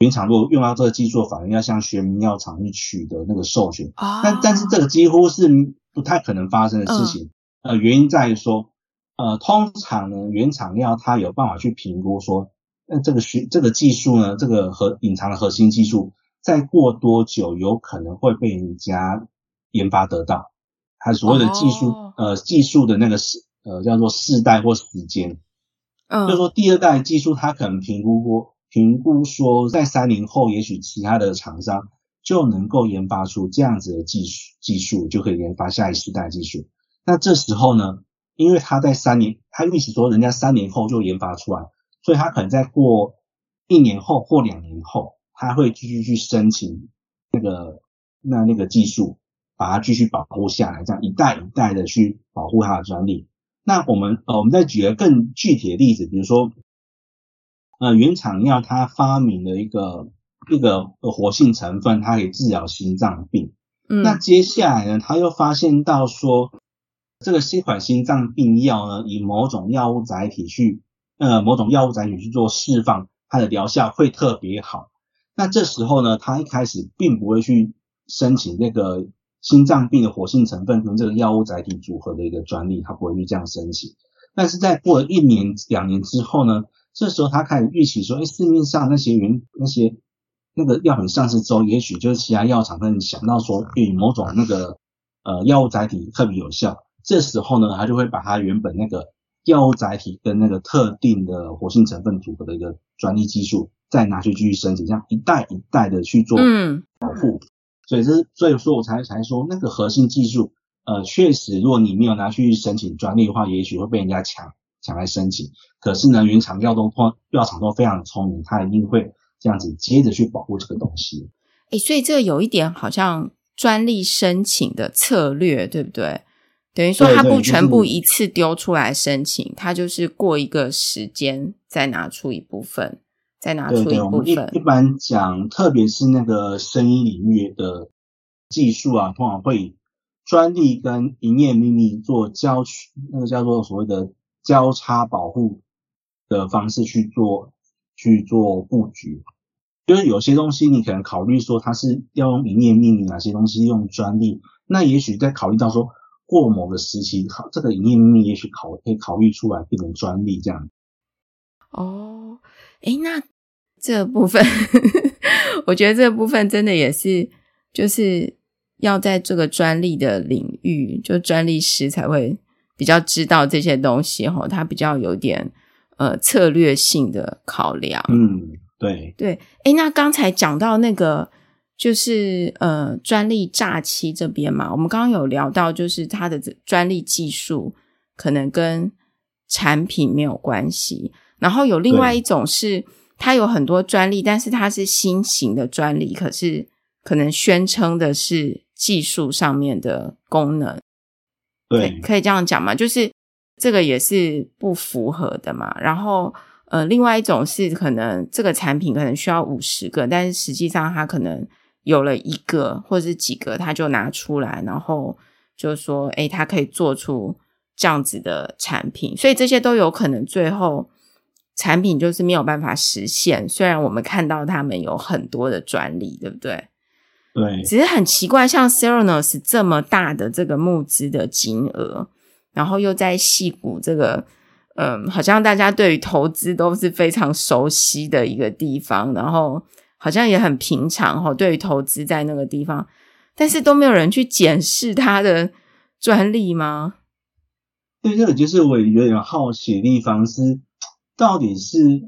Speaker 2: 原厂如果用到这个技术，反而要向学名药厂去取得那个授权，哦、但但是这个几乎是不太可能发生的事情。嗯、呃，原因在于说，呃，通常呢，原厂药它有办法去评估说，那这个学这个技术呢，这个核隐藏的核心技术，再过多久有可能会被人家研发得到，它所谓的技术，哦、呃，技术的那个时，呃，叫做世代或时间，嗯，就是说第二代技术它可能评估过。评估说，在三年后，也许其他的厂商就能够研发出这样子的技术，技术就可以研发下一世代技术。那这时候呢，因为他在三年，他预期说人家三年后就研发出来，所以他可能在过一年后或两年后，他会继续去申请那个那那个技术，把它继续保护下来，这样一代一代的去保护它的专利。那我们呃，我们再举个更具体的例子，比如说。呃，原厂药它发明了一个一个活性成分，它可以治疗心脏病。嗯，那接下来呢，他又发现到说，这个新款心脏病药呢，以某种药物载体去，呃，某种药物载体去做释放，它的疗效会特别好。那这时候呢，他一开始并不会去申请那个心脏病的活性成分跟这个药物载体组合的一个专利，他不会去这样申请。但是在过了一年、两年之后呢，这时候他开始预期说，哎，市面上那些原那些那个药品上市之后，也许就是其他药厂可想到说，对某种那个呃药物载体特别有效。这时候呢，他就会把他原本那个药物载体跟那个特定的活性成分组合的一个专利技术，再拿去继续申请，这样一代一代的去做保护。嗯、所以这是所以说我才才说那个核心技术，呃，确实，如果你没有拿去申请专利的话，也许会被人家抢。抢来申请，可是呢，原厂药都药厂都非常聪明，他一定会这样子接着去保护这个东西。
Speaker 1: 诶，所以这个有一点好像专利申请的策略，对不对？等于说他不全部一次丢出来申请，他就，就是过一个时间再拿出一部分，再拿出一部分。对对，一一般讲，特别是那个声音领域的技术啊，通常会以专利跟营业秘密做交取，那个叫做所谓的。交叉保护的方式去做去做布局，就是有些东西你可能考虑说它是要用营业秘密，哪些东西用专利，那也许在考虑到说过某个时期，考这个营业秘密也许考可以考虑出来变成专利这样。哦，哎，那这部分 我觉得这部分真的也是，就是要在这个专利的领域，就专利师才会。比较知道这些东西哦，他比较有点呃策略性的考量。嗯，对对。哎，那刚才讲到那个就是呃专利诈欺这边嘛，我们刚刚有聊到，就是它的专利技术可能跟产品没有关系。然后有另外一种是，它有很多专利，但是它是新型的专利，可是可能宣称的是技术上面的功能。对，可以这样讲嘛？就是这个也是不符合的嘛。然后，呃，另外一种是可能这个产品可能需要五十个，但是实际上它可能有了一个或者是几个，他就拿出来，然后就说，诶，他可以做出这样子的产品，所以这些都有可能最后产品就是没有办法实现。虽然我们看到他们有很多的专利，对不对？
Speaker 2: 对，
Speaker 1: 只是很奇怪，像 Theranos 这么大的这个募资的金额，然后又在戏谷这个，嗯，好像大家对于投资都是非常熟悉的一个地方，然后好像也很平常哈，对于投资在那个地方，但是都没有人去检视它的专利吗？
Speaker 2: 对，这个就是我有点好奇的地方是，到底是，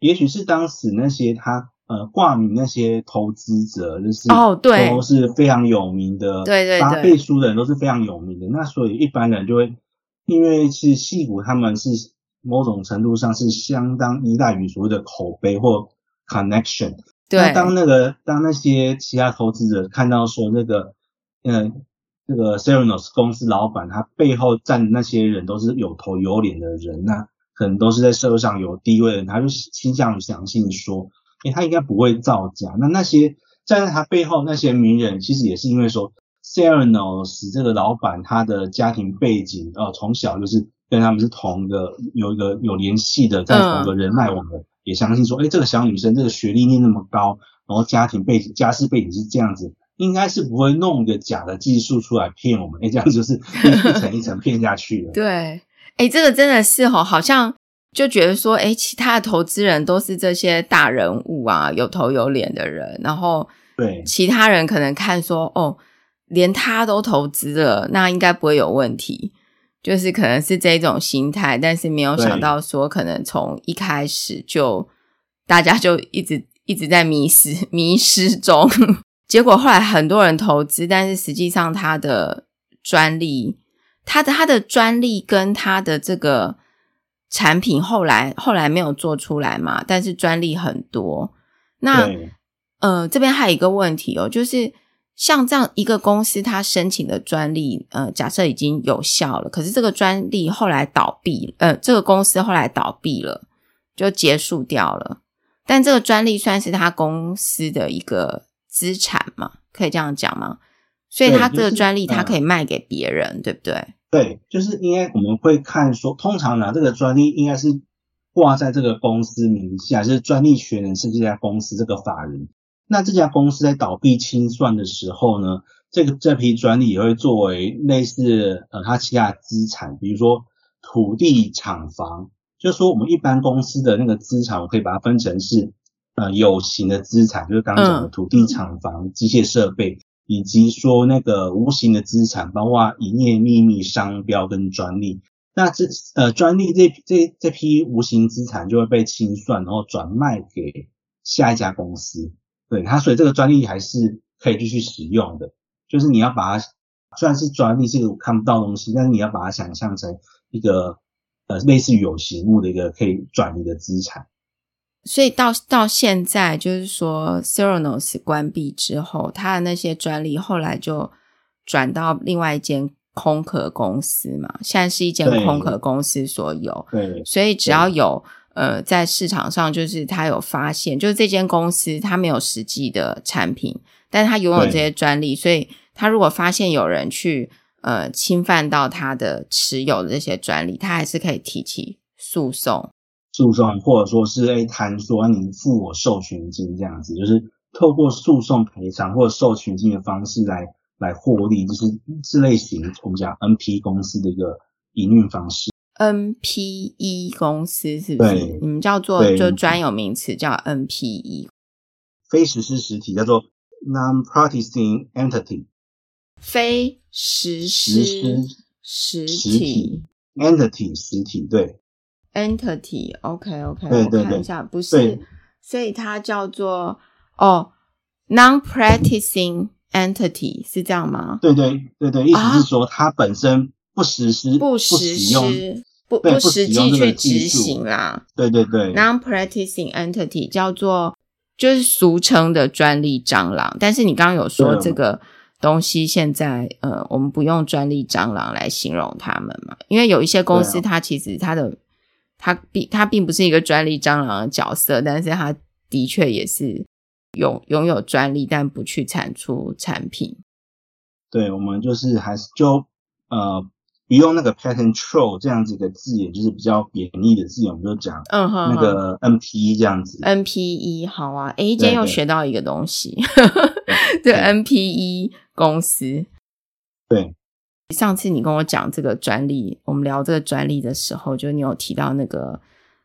Speaker 2: 也许是当时那些他。呃，挂名那些投资者就是哦，对，都是非常有名的，
Speaker 1: 对
Speaker 2: 对背书的人都是非常有名的。那所以一般人就会，因为是戏骨，他们是某种程度上是相当依赖于所谓的口碑或 connection。
Speaker 1: 对，
Speaker 2: 那当那个当那些其他投资者看到说那个，嗯，那个 Serenos 公司老板他背后站的那些人都是有头有脸的人，那可能都是在社会上有地位的人，他就倾向于相信说。欸、他应该不会造假。那那些站在他背后那些名人，其实也是因为说 Serenos 这个老板他的家庭背景，呃，从小就是跟他们是同个有一个有联系的，在同个人脉网的，嗯、也相信说，哎、欸，这个小女生这个学历念那么高，然后家庭背景、家世背景是这样子，应该是不会弄一个假的技术出来骗我们。哎、欸，这样就是一层 一层骗下去了。
Speaker 1: 对，哎、欸，这个真的是哦，好像。就觉得说，哎，其他的投资人都是这些大人物啊，有头有脸的人，然后
Speaker 2: 对
Speaker 1: 其他人可能看说，哦，连他都投资了，那应该不会有问题，就是可能是这种心态，但是没有想到说，可能从一开始就大家就一直一直在迷失迷失中，结果后来很多人投资，但是实际上他的专利，他的他的专利跟他的这个。产品后来后来没有做出来嘛，但是专利很多。那呃，这边还有一个问题哦，就是像这样一个公司，它申请的专利，呃，假设已经有效了，可是这个专利后来倒闭，呃，这个公司后来倒闭了，就结束掉了。但这个专利算是他公司的一个资产嘛？可以这样讲吗？所以他这个专利，他可以卖给别人，对，就是，对不对？
Speaker 2: 对，就是应该我们会看说，通常拿，这个专利应该是挂在这个公司名下，就是专利权人是这家公司这个法人。那这家公司在倒闭清算的时候呢，这个这批专利也会作为类似呃它其他资产，比如说土地、厂房。就是说我们一般公司的那个资产，我可以把它分成是呃有形的资产，就是刚刚讲的土地、厂房、机械设备。以及说那个无形的资产，包括营业秘密、商标跟专利。那这呃专利这这这批无形资产就会被清算，然后转卖给下一家公司。对它，所以这个专利还是可以继续使用的。就是你要把它，虽然是专利，是个看不到东西，但是你要把它想象成一个呃类似于有形物的一个可以转移的资产。
Speaker 1: 所以到到现在，就是说，Theranos 关闭之后，他的那些专利后来就转到另外一间空壳公司嘛。现在是一间空壳公司所有。
Speaker 2: 对。
Speaker 1: 所以只要有呃，在市场上，就是他有发现，就是这间公司他没有实际的产品，但是他拥有这些专利，所以他如果发现有人去呃侵犯到他的持有的这些专利，他还是可以提起诉讼。
Speaker 2: 诉讼，或者说是诶谈说你付我授权金这样子，就是透过诉讼赔偿或者授权金的方式来来获利，就是这类型我们讲 NP 公司的一个营运方式。
Speaker 1: NPE 公司是不是？对，你们叫做就专有名词叫 NPE，
Speaker 2: 非实施实体叫做 Non-Practicing Entity，
Speaker 1: 非实施实体
Speaker 2: Entity 实
Speaker 1: 体对。
Speaker 2: 对对对，
Speaker 1: 我看一下，不是，所以它叫做哦，non-practicing entity 是这样吗？
Speaker 2: 对对对对，意思是说它本身不实施、
Speaker 1: 不实施、不不实际去执行啦。
Speaker 2: 对对对
Speaker 1: ，non-practicing entity 叫做就是俗称的专利蟑螂，但是你刚刚有说这个东西现在呃，我们不用专利蟑螂来形容他们嘛，因为有一些公司它其实它的它并它并不是一个专利蟑螂的角色，但是它的确也是拥拥有专利，但不去产出产品。
Speaker 2: 对，我们就是还是就呃，不用那个 patent troll 这样子一个字眼，就是比较贬义的字眼，我们就讲嗯哼，那个 NPE 这样子。
Speaker 1: NPE 好啊，诶，今天又学到一个东西，对，对。NPE 公司。
Speaker 2: 对，
Speaker 1: 上次你跟我讲这个专利，我们聊这个专利的时候，就你有提到那个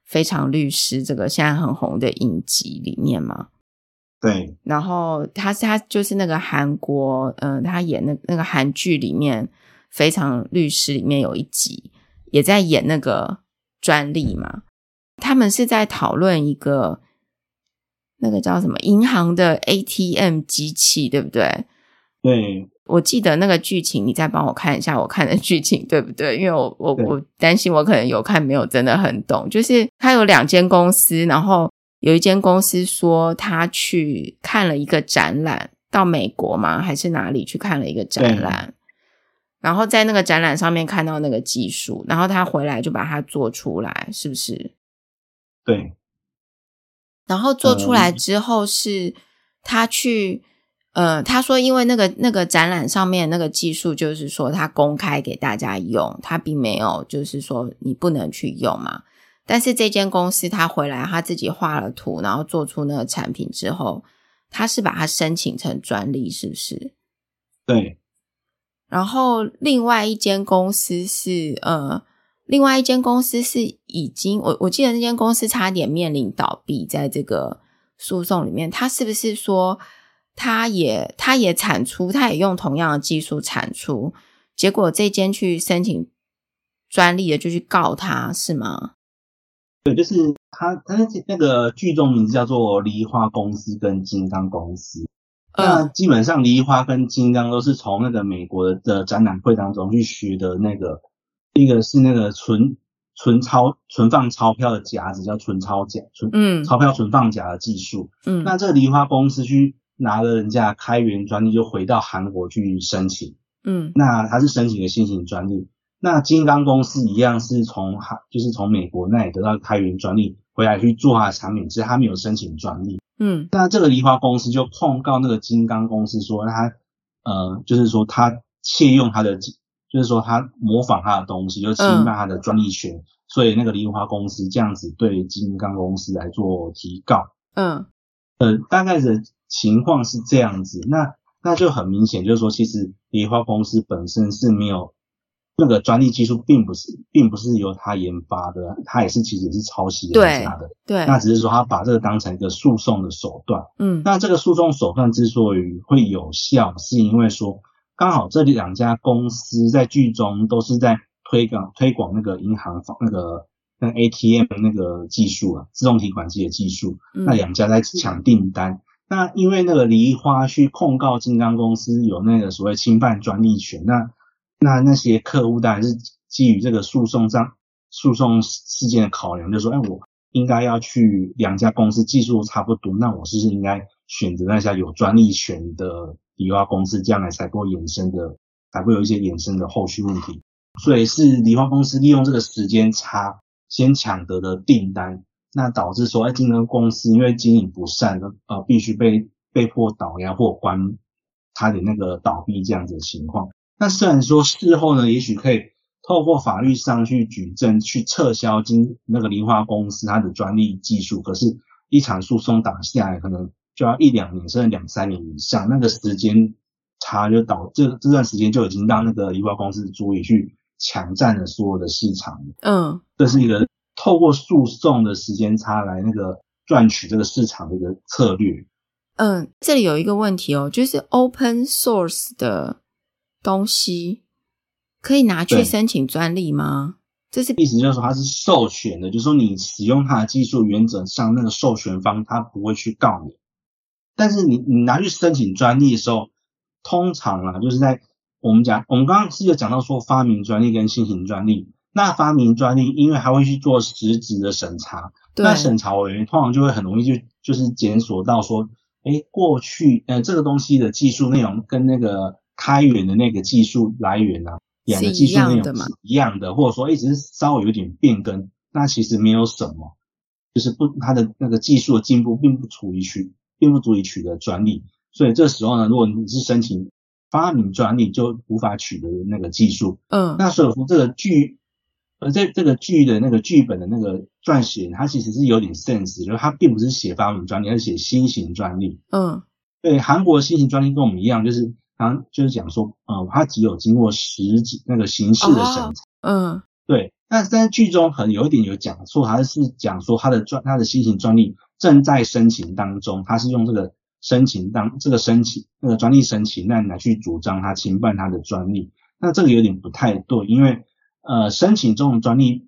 Speaker 1: 非常律师这个现在很红的影集里面吗？
Speaker 2: 对，
Speaker 1: 然后他是他就是那个韩国，嗯、呃，他演那那个韩剧里面非常律师里面有一集也在演那个专利嘛，他们是在讨论一个那个叫什么银行的 ATM 机器，对不对？
Speaker 2: 对。
Speaker 1: 我记得那个剧情，你再帮我看一下我看的剧情对不对？因为我我我担心我可能有看没有真的很懂。就是他有两间公司，然后有一间公司说他去看了一个展览，到美国吗？还是哪里去看了一个展览？然后在那个展览上面看到那个技术，然后他回来就把它做出来，是不是？
Speaker 2: 对。
Speaker 1: 然后做出来之后是他去。呃，他说，因为那个那个展览上面那个技术，就是说他公开给大家用，他并没有就是说你不能去用嘛。但是这间公司他回来，他自己画了图，然后做出那个产品之后，他是把它申请成专利，是不是？
Speaker 2: 对。
Speaker 1: 然后另外一间公司是呃，另外一间公司是已经我我记得那间公司差点面临倒闭，在这个诉讼里面，他是不是说？他也，他也产出，他也用同样的技术产出，结果这间去申请专利的就去告他，是吗？
Speaker 2: 对，就是他，他那个剧中名字叫做梨花公司跟金刚公司。嗯、那基本上梨花跟金刚都是从那个美国的展览会当中去学的那个，一个是那个存存钞存放钞票的夹子叫存钞夹，存嗯钞票存放夹的技术。嗯，那这个梨花公司去。拿了人家开源专利，就回到韩国去申请。嗯，那他是申请的新型专利。那金刚公司一样是从韩，就是从美国那里得到开源专利，回来去做他的产品，只是他没有申请专利。嗯，那这个梨花公司就控告那个金刚公司说他，呃，就是说他窃用他的，就是说他模仿他的东西，就侵犯他的专利权，嗯，所以那个梨花公司这样子对金刚公司来做提告。嗯，呃，大概的。情况是这样子，那那就很明显，就是说，其实梨花公司本身是没有那个专利技术，并不是，并不是由他研发的，他也是其实也是抄袭人家的。对，对，那只是说他把这个当成一个诉讼的手段。嗯，那这个诉讼手段之所以会有效，是因为说刚好这两家公司在剧中都是在推广推广那个银行方那个那 ATM 那个技术啊，自动提款机的技术，嗯、那两家在抢订单。那因为那个梨花去控告金刚公司有那个所谓侵犯专利权，那那那些客户当然是基于这个诉讼上诉讼事件的考量，就说，哎，我应该要去两家公司技术差不多，那我是不是应该选择那家有专利权的理化公司，将来才不会衍生的，才会有一些衍生的后续问题。所以是理化公司利用这个时间差，先抢得的订单。那导致说，哎，竞争公司因为经营不善，呃，必须被被迫倒押或关，差点那个倒闭这样子的情况。那虽然说事后呢，也许可以透过法律上去举证，去撤销金那个梨花公司它的专利技术，可是，一场诉讼打下来，可能就要一两年甚至两三年以上，那个时间差就导这这段时间就已经让那个梨花公司足以去抢占了所有的市场。嗯，这是一个。透过诉讼的时间差来那个赚取这个市场的一个策略。
Speaker 1: 嗯，这里有一个问题哦，就是 open source 的东西可以拿去申请专利吗？这是
Speaker 2: 意思就是说它是授权的，就是说你使用它的技术，原则上那个授权方他不会去告你。但是你你拿去申请专利的时候，通常啊，就是在我们讲，我们刚刚是有讲到说发明专利跟新型专利。那发明专利，因为还会去做实质的审查，那审查委员通常就会很容易就就是检索到说，哎，过去呃这个东西的技术内容跟那个开源的那个技术来源啊，两个技术内容是一样的，或者说一直稍微有点变更，那其实没有什么，就是不它的那个技术的进步并不足以取，并不足以取得专利。所以这时候呢，如果你是申请发明专利，就无法取得那个技术。
Speaker 1: 嗯，
Speaker 2: 那所以说这个剧，呃，这这个剧的那个剧本的那个撰写人，他其实是有点 sense，就是他并不是写发明专利，而是写新型专利。
Speaker 1: 嗯，
Speaker 2: 对，韩国的新型专利跟我们一样，就是。就是讲说，呃，他只有经过实际那个形式的审查，
Speaker 1: 哦，嗯，
Speaker 2: 对。但是在剧中可能有一点有讲错，他是讲说他的专，他的新型专利正在申请当中，他是用这个申请当这个申请那个专利申请那来去主张他侵犯他的专利，那这个有点不太对，因为呃，申请中的专利，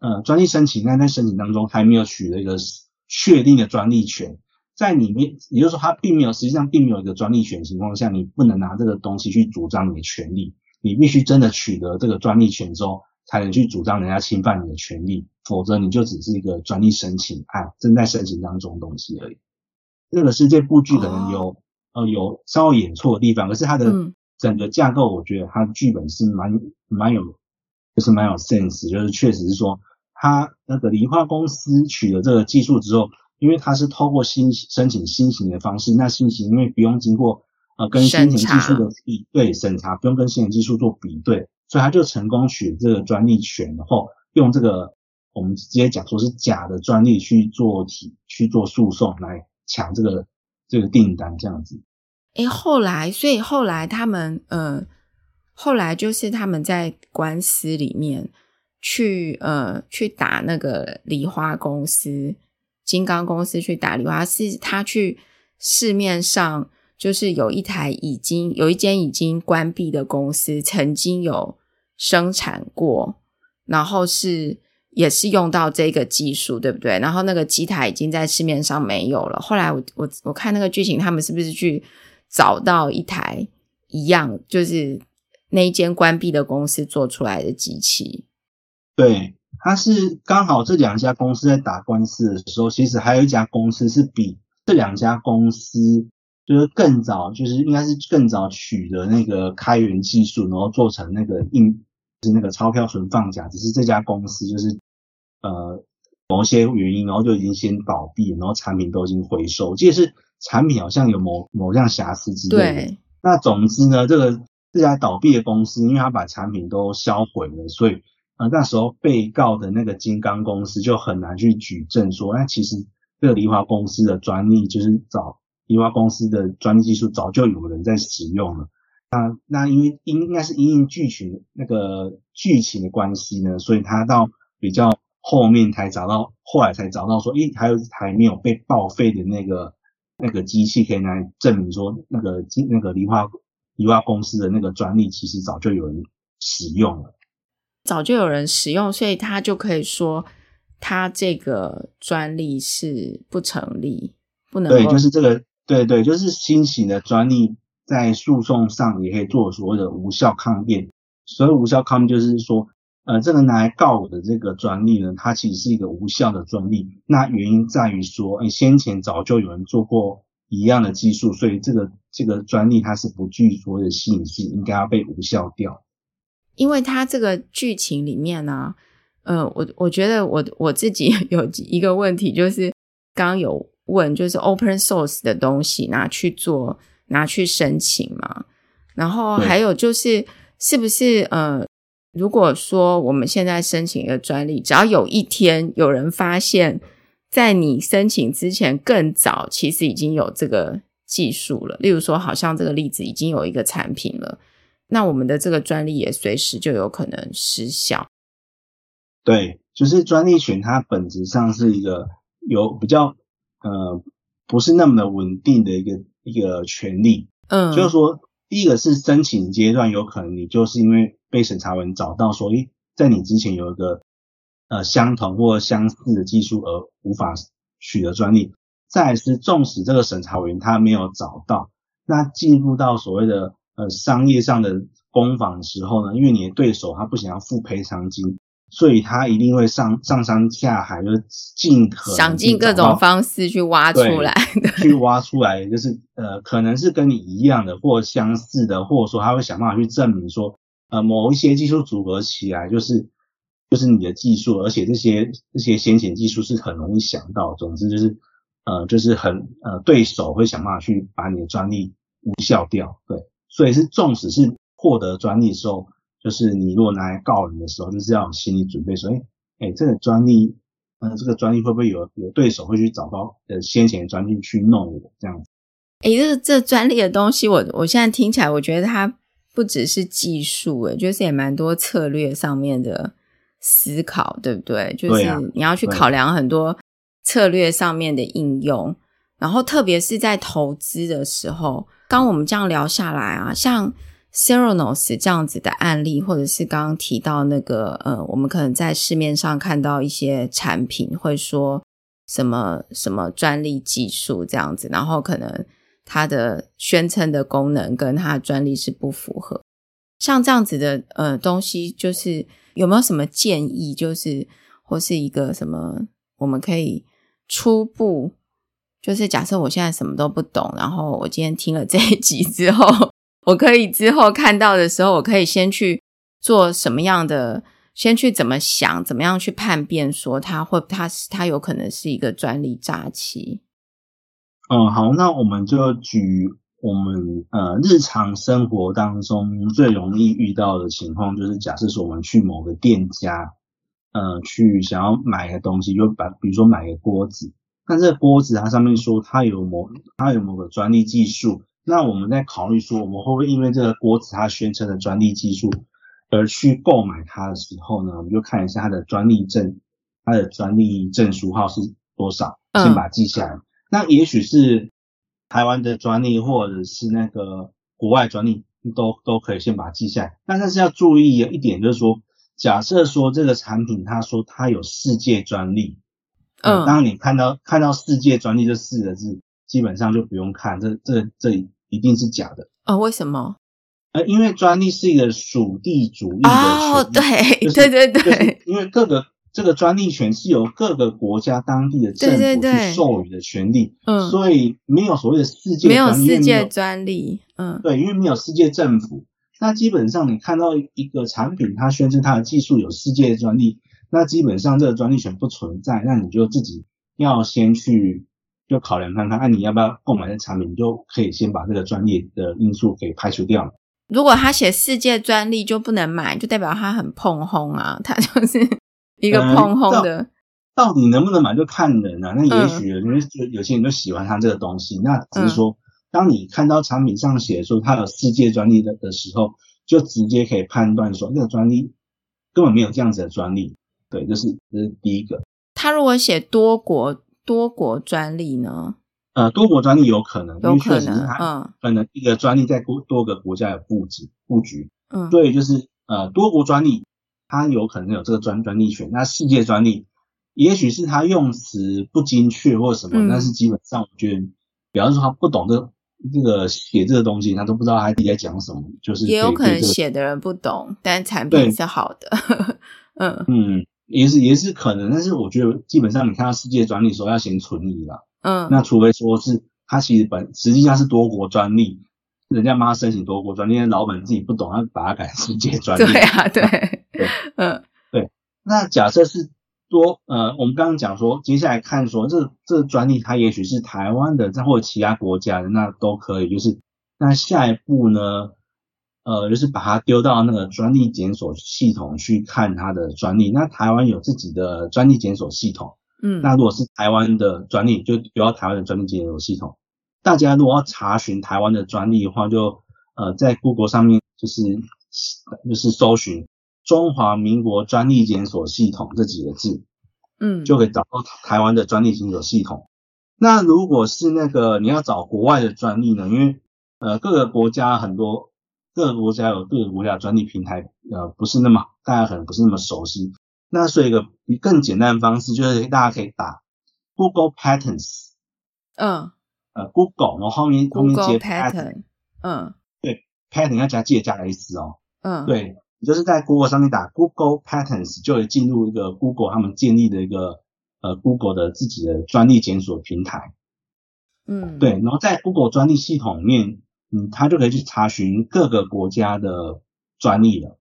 Speaker 2: 呃，专利申请那在申请当中还没有取得一个确定的专利权。在里面，也就是说，它并没有，实际上并没有一个专利权情况下，你不能拿这个东西去主张你的权利。你必须真的取得这个专利权之后，才能去主张人家侵犯你的权利，否则你就只是一个专利申请案，正在申请当中的东西而已。这个是这部剧可能有、哦、呃有稍微演错的地方，可是它的整个架构，我觉得它的剧本是蛮蛮有，就是蛮有 sense，就是确实是说，它那个梨花公司取得这个技术之后。因为它是透过新申请新型的方式，那新型因为不用经过呃跟新型技术的比对审查，不用跟新型技术做比对，所以他就成功取这个专利权，然后用这个我们直接讲说是假的专利去做提去做诉讼来抢这个这个订单这样子。
Speaker 1: 诶，后来所以后来他们呃后来就是他们在官司里面去呃去打那个梨花公司。金刚公司去打理，他是他去市面上，就是有一台已经有一间已经关闭的公司，曾经有生产过，然后是也是用到这个技术，对不对？然后那个机台已经在市面上没有了。后来我我我看那个剧情，他们是不是去找到一台一样，就是那一间关闭的公司做出来的机器？
Speaker 2: 对。他是刚好这两家公司在打官司的时候，其实还有一家公司是比这两家公司就是更早，就是应该是更早取得那个开源技术，然后做成那个印，就是那个钞票存放夹。只是这家公司就是呃某些原因，然后就已经先倒闭，然后产品都已经回收。即是产品好像有某某样瑕疵之类的。对。那总之呢，这个这家倒闭的公司，因为他把产品都销毁了，所以。啊，那时候被告的那个金刚公司就很难去举证说，那其实这个梨花公司的专利就是早梨花公司的专利技术早就有人在使用了。那那因为应应该是因应剧情那个剧情的关系呢，所以他到比较后面才找到，后来才找到说，诶，还有一台没有被报废的那个那个机器可以来证明说，那个金那个梨花梨花公司的那个专利其实早就有人使用了。
Speaker 1: 早就有人使用，所以他就可以说他这个专利是不成立，不能。
Speaker 2: 对，就是这个，对对，就是新型的专利在诉讼上也可以做所谓的无效抗辩。所谓无效抗辩，就是说，呃，这个拿来告我的这个专利呢，它其实是一个无效的专利。那原因在于说，哎，先前早就有人做过一样的技术，所以这个这个专利它是不具所谓的吸引性，应该要被无效掉。
Speaker 1: 因为他这个剧情里面呢、啊，呃，我我觉得我我自己 有一个问题，就是刚刚有问，就是 open source 的东西拿去做，拿去申请嘛，然后还有就是是不是呃，如果说我们现在申请一个专利，只要有一天有人发现，在你申请之前更早，其实已经有这个技术了，例如说，好像这个例子已经有一个产品了。那我们的这个专利也随时就有可能失效。
Speaker 2: 对，就是专利权，它本质上是一个有比较呃不是那么的稳定的一个一个权利。嗯，就是说，第一个是申请阶段，有可能你就是因为被审查员找到说，诶，在你之前有一个呃相同或相似的技术而无法取得专利。再来是，纵使这个审查员他没有找到，那进入到所谓的。呃，商业上的攻防的时候呢，因为你的对手他不想要付赔偿金，所以他一定会上上山下海，就是尽可能
Speaker 1: 想尽各种方式去挖出来，
Speaker 2: 去挖出来，就是呃，可能是跟你一样的或相似的，或者说他会想办法去证明说，呃，某一些技术组合起来就是就是你的技术，而且这些这些先前技术是很容易想到。总之就是呃，就是很呃，对手会想办法去把你的专利无效掉。对，所以是纵使是获得专利的时候，就是你如果拿来告人的时候，就是要有心理准备说，哎哎，这个专利，呃，这个专利会不会有有对手会去找到呃先前的专利去弄我这样子？
Speaker 1: 哎，这个这专利的东西我，我我现在听起来，我觉得它不只是技术，哎，就是也蛮多策略上面的思考，对不对？就是你要去考量很多策略上面的应用，然后特别是在投资的时候，刚我们这样聊下来啊，像 Theranos 这样子的案例，或者是刚刚提到那个呃，我们可能在市面上看到一些产品会说什么什么专利技术这样子，然后可能。它的宣称的功能跟它的专利是不符合，像这样子的呃东西，就是有没有什么建议？就是或是一个什么，我们可以初步，就是假设我现在什么都不懂，然后我今天听了这一集之后，我可以之后看到的时候，我可以先去做什么样的，先去怎么想，怎么样去判别说它会，它是它有可能是一个专利诈欺。
Speaker 2: 嗯，好，那我们就举我们呃日常生活当中最容易遇到的情况，就是假设说我们去某个店家，呃，去想要买个东西，就把比如说买个锅子，那这个锅子它上面说它有某它有某个专利技术，那我们在考虑说我们会不会因为这个锅子它宣称的专利技术而去购买它的时候呢，我们就看一下它的专利证，它的专利证书号是多少，先把它记下来。嗯那也许是台湾的专利，或者是那个国外专利，都都可以先把它记下来。那但是要注意一点，就是说，假设说这个产品，它说它有世界专利，嗯，当你看到看到世界专利这四个字，基本上就不用看，这这这一定是假的。
Speaker 1: 哦，为什么？
Speaker 2: 呃，因为专利是一个属地主义的
Speaker 1: 哦，对，
Speaker 2: 就是、
Speaker 1: 对对对，
Speaker 2: 就是、因为各个。这个专利权是由各个国家当地的政府去授予的权利，嗯，所以没有所谓的世界专利，没有世界专利，嗯，对，因为没有世界政府，那基本上你看到一个产品，它宣称它的技术有世界专利，那基本上这个专利权不存在，那你就自己要先去就考量看看，那你要不要购买这产品，你就可以先把这个专利的因素给排除掉了。
Speaker 1: 如果他写世界专利就不能买，就代表他很碰轰啊，他就是。一个碰轰的、
Speaker 2: 嗯到，到底能不能买就看人啊。那也许人家就有些人就喜欢他这个东西，嗯、那只是说，当你看到产品上写说他有世界专利的的时候，就直接可以判断说这个专利根本没有这样子的专利。对，这是这是第一个。
Speaker 1: 他如果写多国多国专利呢？
Speaker 2: 呃，多国专利有可能，
Speaker 1: 有可能，
Speaker 2: 嗯，可能一个专利在多多个国家有布置布局。嗯，对，就是呃多国专利。它有可能有这个专专利权，那世界专利，也许是他用词不精确或什么，嗯、但是基本上我觉得，比方说他不懂这个、这个写这个东西，他都不知道他自己在讲什么，就是
Speaker 1: 也有可能写的人不懂，但产品是好的，嗯
Speaker 2: 嗯，也是也是可能，但是我觉得基本上你看到世界专利的时候要先存疑啦，嗯，那除非说是它其实本实际上是多国专利。人家帮他申请多国专利，老板自己不懂，他把它改成世界 专利。
Speaker 1: 对啊，对，
Speaker 2: 对，嗯，对。那假设是多，呃，我们刚刚讲说，接下来看说，这这专利它也许是台湾的，或者其他国家的，那都可以。就是那下一步呢，呃，就是把它丢到那个专利检索系统去看它的专利。那台湾有自己的专利检索系统，嗯，那如果是台湾的专利，就丢到台湾的专利检索系统。大家如果要查询台湾的专利的话，就呃在 Google 上面就是就是搜寻中华民国专利检索系统这几个字，嗯，就可以找到台湾的专利检索系统。那如果是那个你要找国外的专利呢？因为呃各个国家很多各个国家有各个国家的专利平台，呃不是那么大家可能不是那么熟悉。那所以一个更简单的方式就是大家可以打 Google Patents，嗯。呃，Google，然后后面后面接 patent，嗯，对，patent 要加记得加 s 哦，嗯，对，你就是在 Google 上面打 Google Patents，就会进入一个 Google 他们建立的一个呃 Google 的自己的专利检索平台，嗯，对，然后在 Google 专利系统里面，嗯，他就可以去查询各个国家的专利了。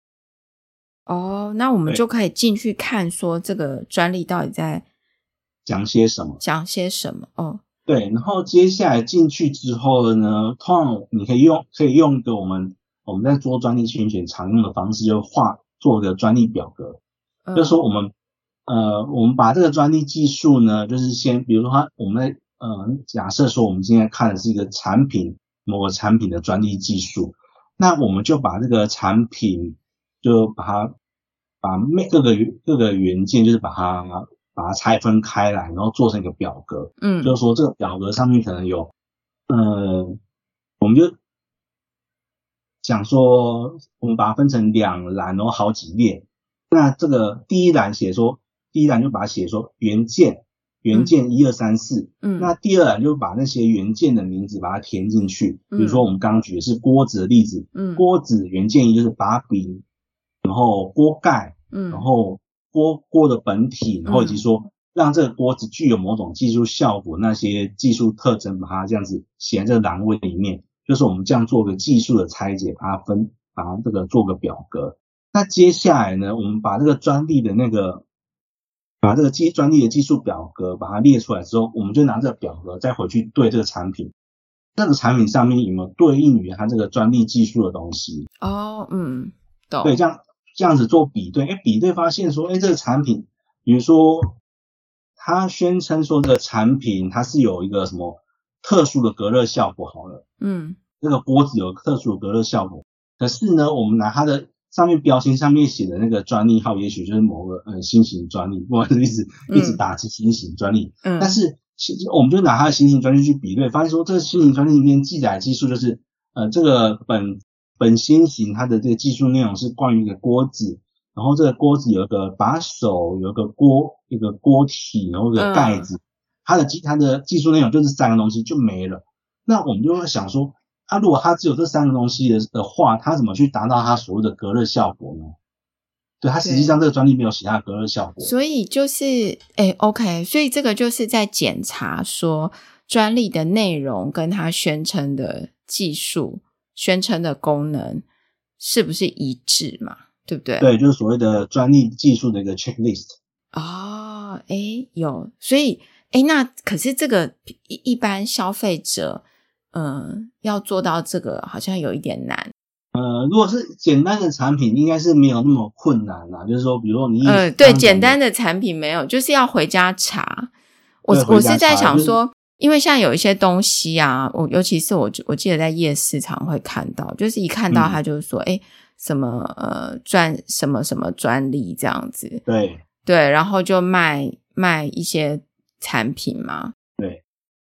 Speaker 1: 哦，那我们就可以进去看，说这个专利到底在
Speaker 2: 讲些什么？
Speaker 1: 讲些什么？哦，
Speaker 2: 对，然后接下来进去之后呢，通常你可以用可以用一个我们我们在做专利侵权常用的方式，就画做一个专利表格，嗯、就是说我们呃，我们把这个专利技术呢，就是先比如说它我们在呃，假设说我们现在看的是一个产品某个产品的专利技术，那我们就把这个产品就把它把各个各个元件，就是把它把它拆分开来，然后做成一个表格。嗯，就是说这个表格上面可能有，呃，我们就想说，我们把它分成两栏，然后好几列。那这个第一栏写说，第一栏就把它写说元件，元件一二三四。嗯，那第二栏就把那些原件的名字把它填进去。嗯，比如说我们刚刚举的是锅子的例子。嗯，锅子原件一就是把柄。然后锅盖，嗯，然后锅锅的本体，然后以及说让这个锅子具有某种技术效果，那些技术特征，把它这样子写在这个栏位里面，就是我们这样做个技术的拆解，把它分，把它这个做个表格。那接下来呢，我们把这个专利的那个，把这个技专利的技术表格把它列出来之后，我们就拿这个表格再回去对这个产品，这个产品上面有没有对应于它这个专利技术的东西？
Speaker 1: 哦，嗯，懂。
Speaker 2: 对，这样。这样子做比对，哎，比对发现说，哎，这个产品，比如说，它宣称说这个产品它是有一个什么特殊的隔热效果，好了，嗯，这个锅子有特殊的隔热效果，可是呢，我们拿它的上面标签上面写的那个专利号，也许就是某个呃新型专利，不管是一直一直打击新型专利，嗯，但是其实我们就拿它的新型专利去比对，发现说这个新型专利里面记载的技术就是呃这个本。本新型它的这个技术内容是关于一个锅子，然后这个锅子有一个把手，有一个锅一个锅体，然后一个盖子，它的技它的技术内容就是三个东西就没了。那我们就会想说，啊，如果它只有这三个东西的的话，它怎么去达到它所谓的隔热效果呢？对，它实际上这个专利没有其他隔热效果。
Speaker 1: 所以就是，哎，OK，所以这个就是在检查说专利的内容跟它宣称的技术。宣称的功能是不是一致嘛？对不对？
Speaker 2: 对，就是所谓的专利技术的一个 checklist。
Speaker 1: 哦，哎，有，所以，哎，那可是这个一一般消费者，嗯，要做到这个好像有一点难。
Speaker 2: 呃，如果是简单的产品，应该是没有那么困难啦。就是说，比如说你，
Speaker 1: 嗯，对，简单的产品没有，就是要回家查。我我是在想说。就是因为像有一些东西啊，我尤其是我我记得在夜市常会看到，就是一看到他就是说，哎、嗯，什么呃专什么什么专利这样子，
Speaker 2: 对
Speaker 1: 对，然后就卖卖一些产品嘛，
Speaker 2: 对，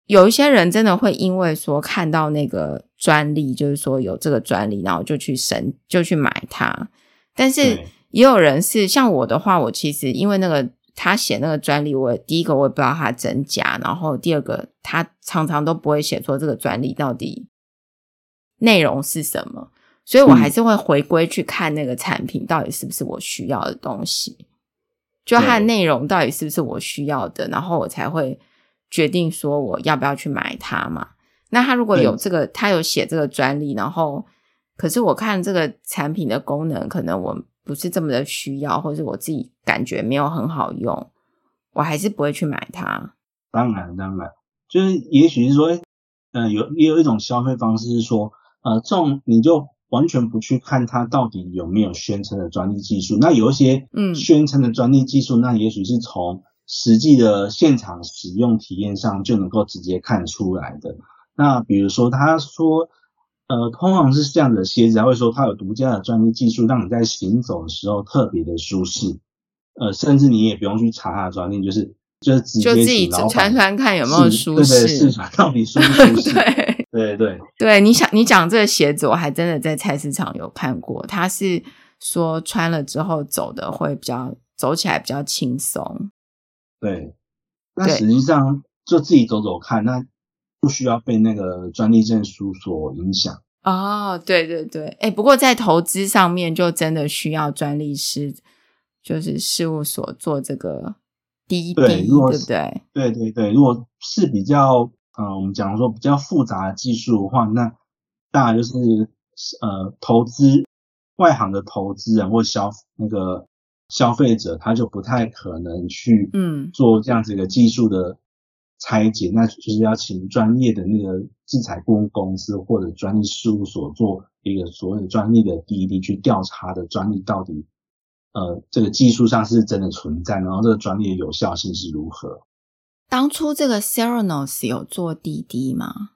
Speaker 1: 有一些人真的会因为说看到那个专利，就是说有这个专利，然后就去申就去买它，但是也有人是像我的话，我其实因为那个。他写那个专利，我第一个我也不知道它真假，然后第二个他常常都不会写说这个专利到底内容是什么，所以我还是会回归去看那个产品到底是不是我需要的东西，就它的内容到底是不是我需要的，然后我才会决定说我要不要去买它嘛。那他如果有这个，他有写这个专利，然后可是我看这个产品的功能，可能我。不是这么的需要，或者是我自己感觉没有很好用，我还是不会去买它。
Speaker 2: 当然，当然，就是也许是说，嗯、呃，有也有一种消费方式是说，呃，这种你就完全不去看它到底有没有宣称的专利技术。那有一些嗯宣称的专利技术，嗯、那也许是从实际的现场使用体验上就能够直接看出来的。那比如说他说。呃，通常是这样的，鞋子他会说它有独家的专利技术，让你在行走的时候特别的舒适。呃，甚至你也不用去查它的专利，就是就是直接就自己
Speaker 1: 穿穿看有没有舒适，对对，
Speaker 2: 试穿到底舒不 舒适？对对对
Speaker 1: 对，你想你讲这个鞋子，我还真的在菜市场有看过，它是说穿了之后走的会比较走起来比较轻松。
Speaker 2: 对，那实际上就自己走走看那。不需要被那个专利证书所影响
Speaker 1: 哦，对对对，哎，不过在投资上面就真的需要专利师，就是事务所做这个滴滴，对不对？
Speaker 2: 对对对，如果是比较呃，我们讲说比较复杂的技术的话，那当然就是呃，投资外行的投资人或消那个消费者，他就不太可能去嗯做这样子一个技术的拆解，嗯、那就是要请专业的那个制裁顾问公司或者专利事务所做一个所谓的专利的滴滴去调查的专利到底呃这个技术上是真的存在，然后这个专利的有效性是如何？
Speaker 1: 当初这个 Serenos 有做滴滴吗？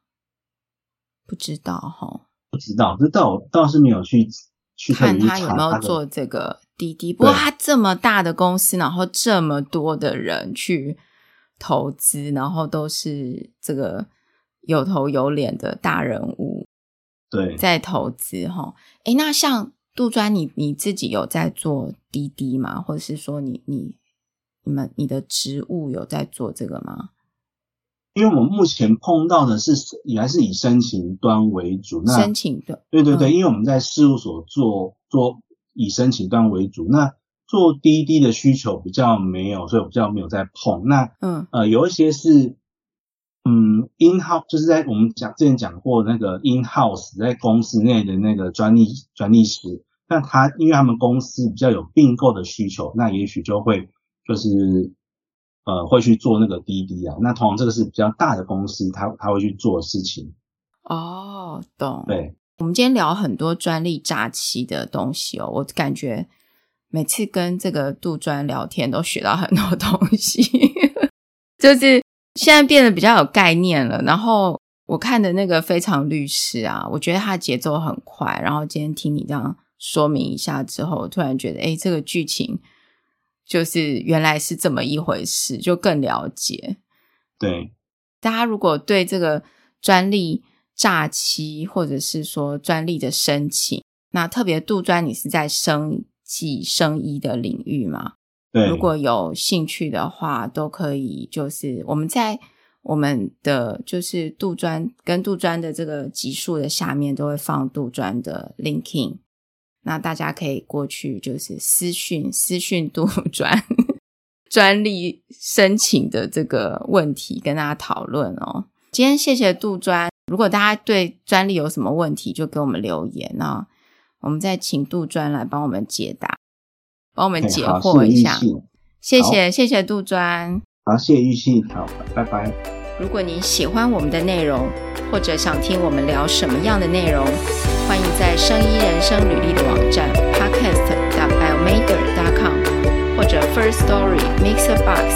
Speaker 1: 不知道哈，
Speaker 2: 不知道，这倒倒是没有去去
Speaker 1: 看他有没有做这个滴滴。不过它这么大的公司，然后这么多的人去投资，然后都是这个有头有脸的大人物，
Speaker 2: 对，
Speaker 1: 在投资哈。哎，那像杜专，你你自己有在做滴滴吗？或者是说你，你你你们你的职务有在做这个吗？
Speaker 2: 因为我们目前碰到的是也还是以申请端为主，那
Speaker 1: 申请的
Speaker 2: 对对对，嗯、因为我们在事务所做做以申请端为主，那做滴滴的需求比较没有，所以我比较没有在碰。那嗯呃有一些是嗯 in house，就是在我们讲之前讲过那个 in house 在公司内的那个专利专利师，那他因为他们公司比较有并购的需求，那也许就会就是。呃，会去做那个滴滴啊，那通常这个是比较大的公司，他他会去做的事情。
Speaker 1: 哦，懂。
Speaker 2: 对，
Speaker 1: 我们今天聊很多专利诈欺的东西哦，我感觉每次跟这个杜专聊天都学到很多东西，就是现在变得比较有概念了。然后我看的那个非常律师啊，我觉得他节奏很快。然后今天听你这样说明一下之后，我突然觉得，哎，这个剧情。就是原来是这么一回事，就更了解。
Speaker 2: 对，
Speaker 1: 大家如果对这个专利诈欺，或者是说专利的申请，那特别杜专，你是在生技生医的领域吗？
Speaker 2: 对，
Speaker 1: 如果有兴趣的话，都可以。就是我们在我们的就是杜专跟杜专的这个集数的下面，都会放杜专的 linking。那大家可以过去，就是私讯私讯杜专 专利申请的这个问题，跟大家讨论哦。今天谢谢杜专，如果大家对专利有什么问题，就给我们留言哦。我们再请杜专来帮我们解答，帮我们解惑一下。谢谢谢谢杜专，
Speaker 2: 好，谢谢玉信，好，拜拜。
Speaker 1: 如果您喜欢我们的内容，或者想听我们聊什么样的内容，欢迎在生医人生履历的网站 podcast.biomaker.com 或者 First Story Mixer Box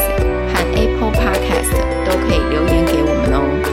Speaker 1: 和 Apple Podcast 都可以留言给我们哦。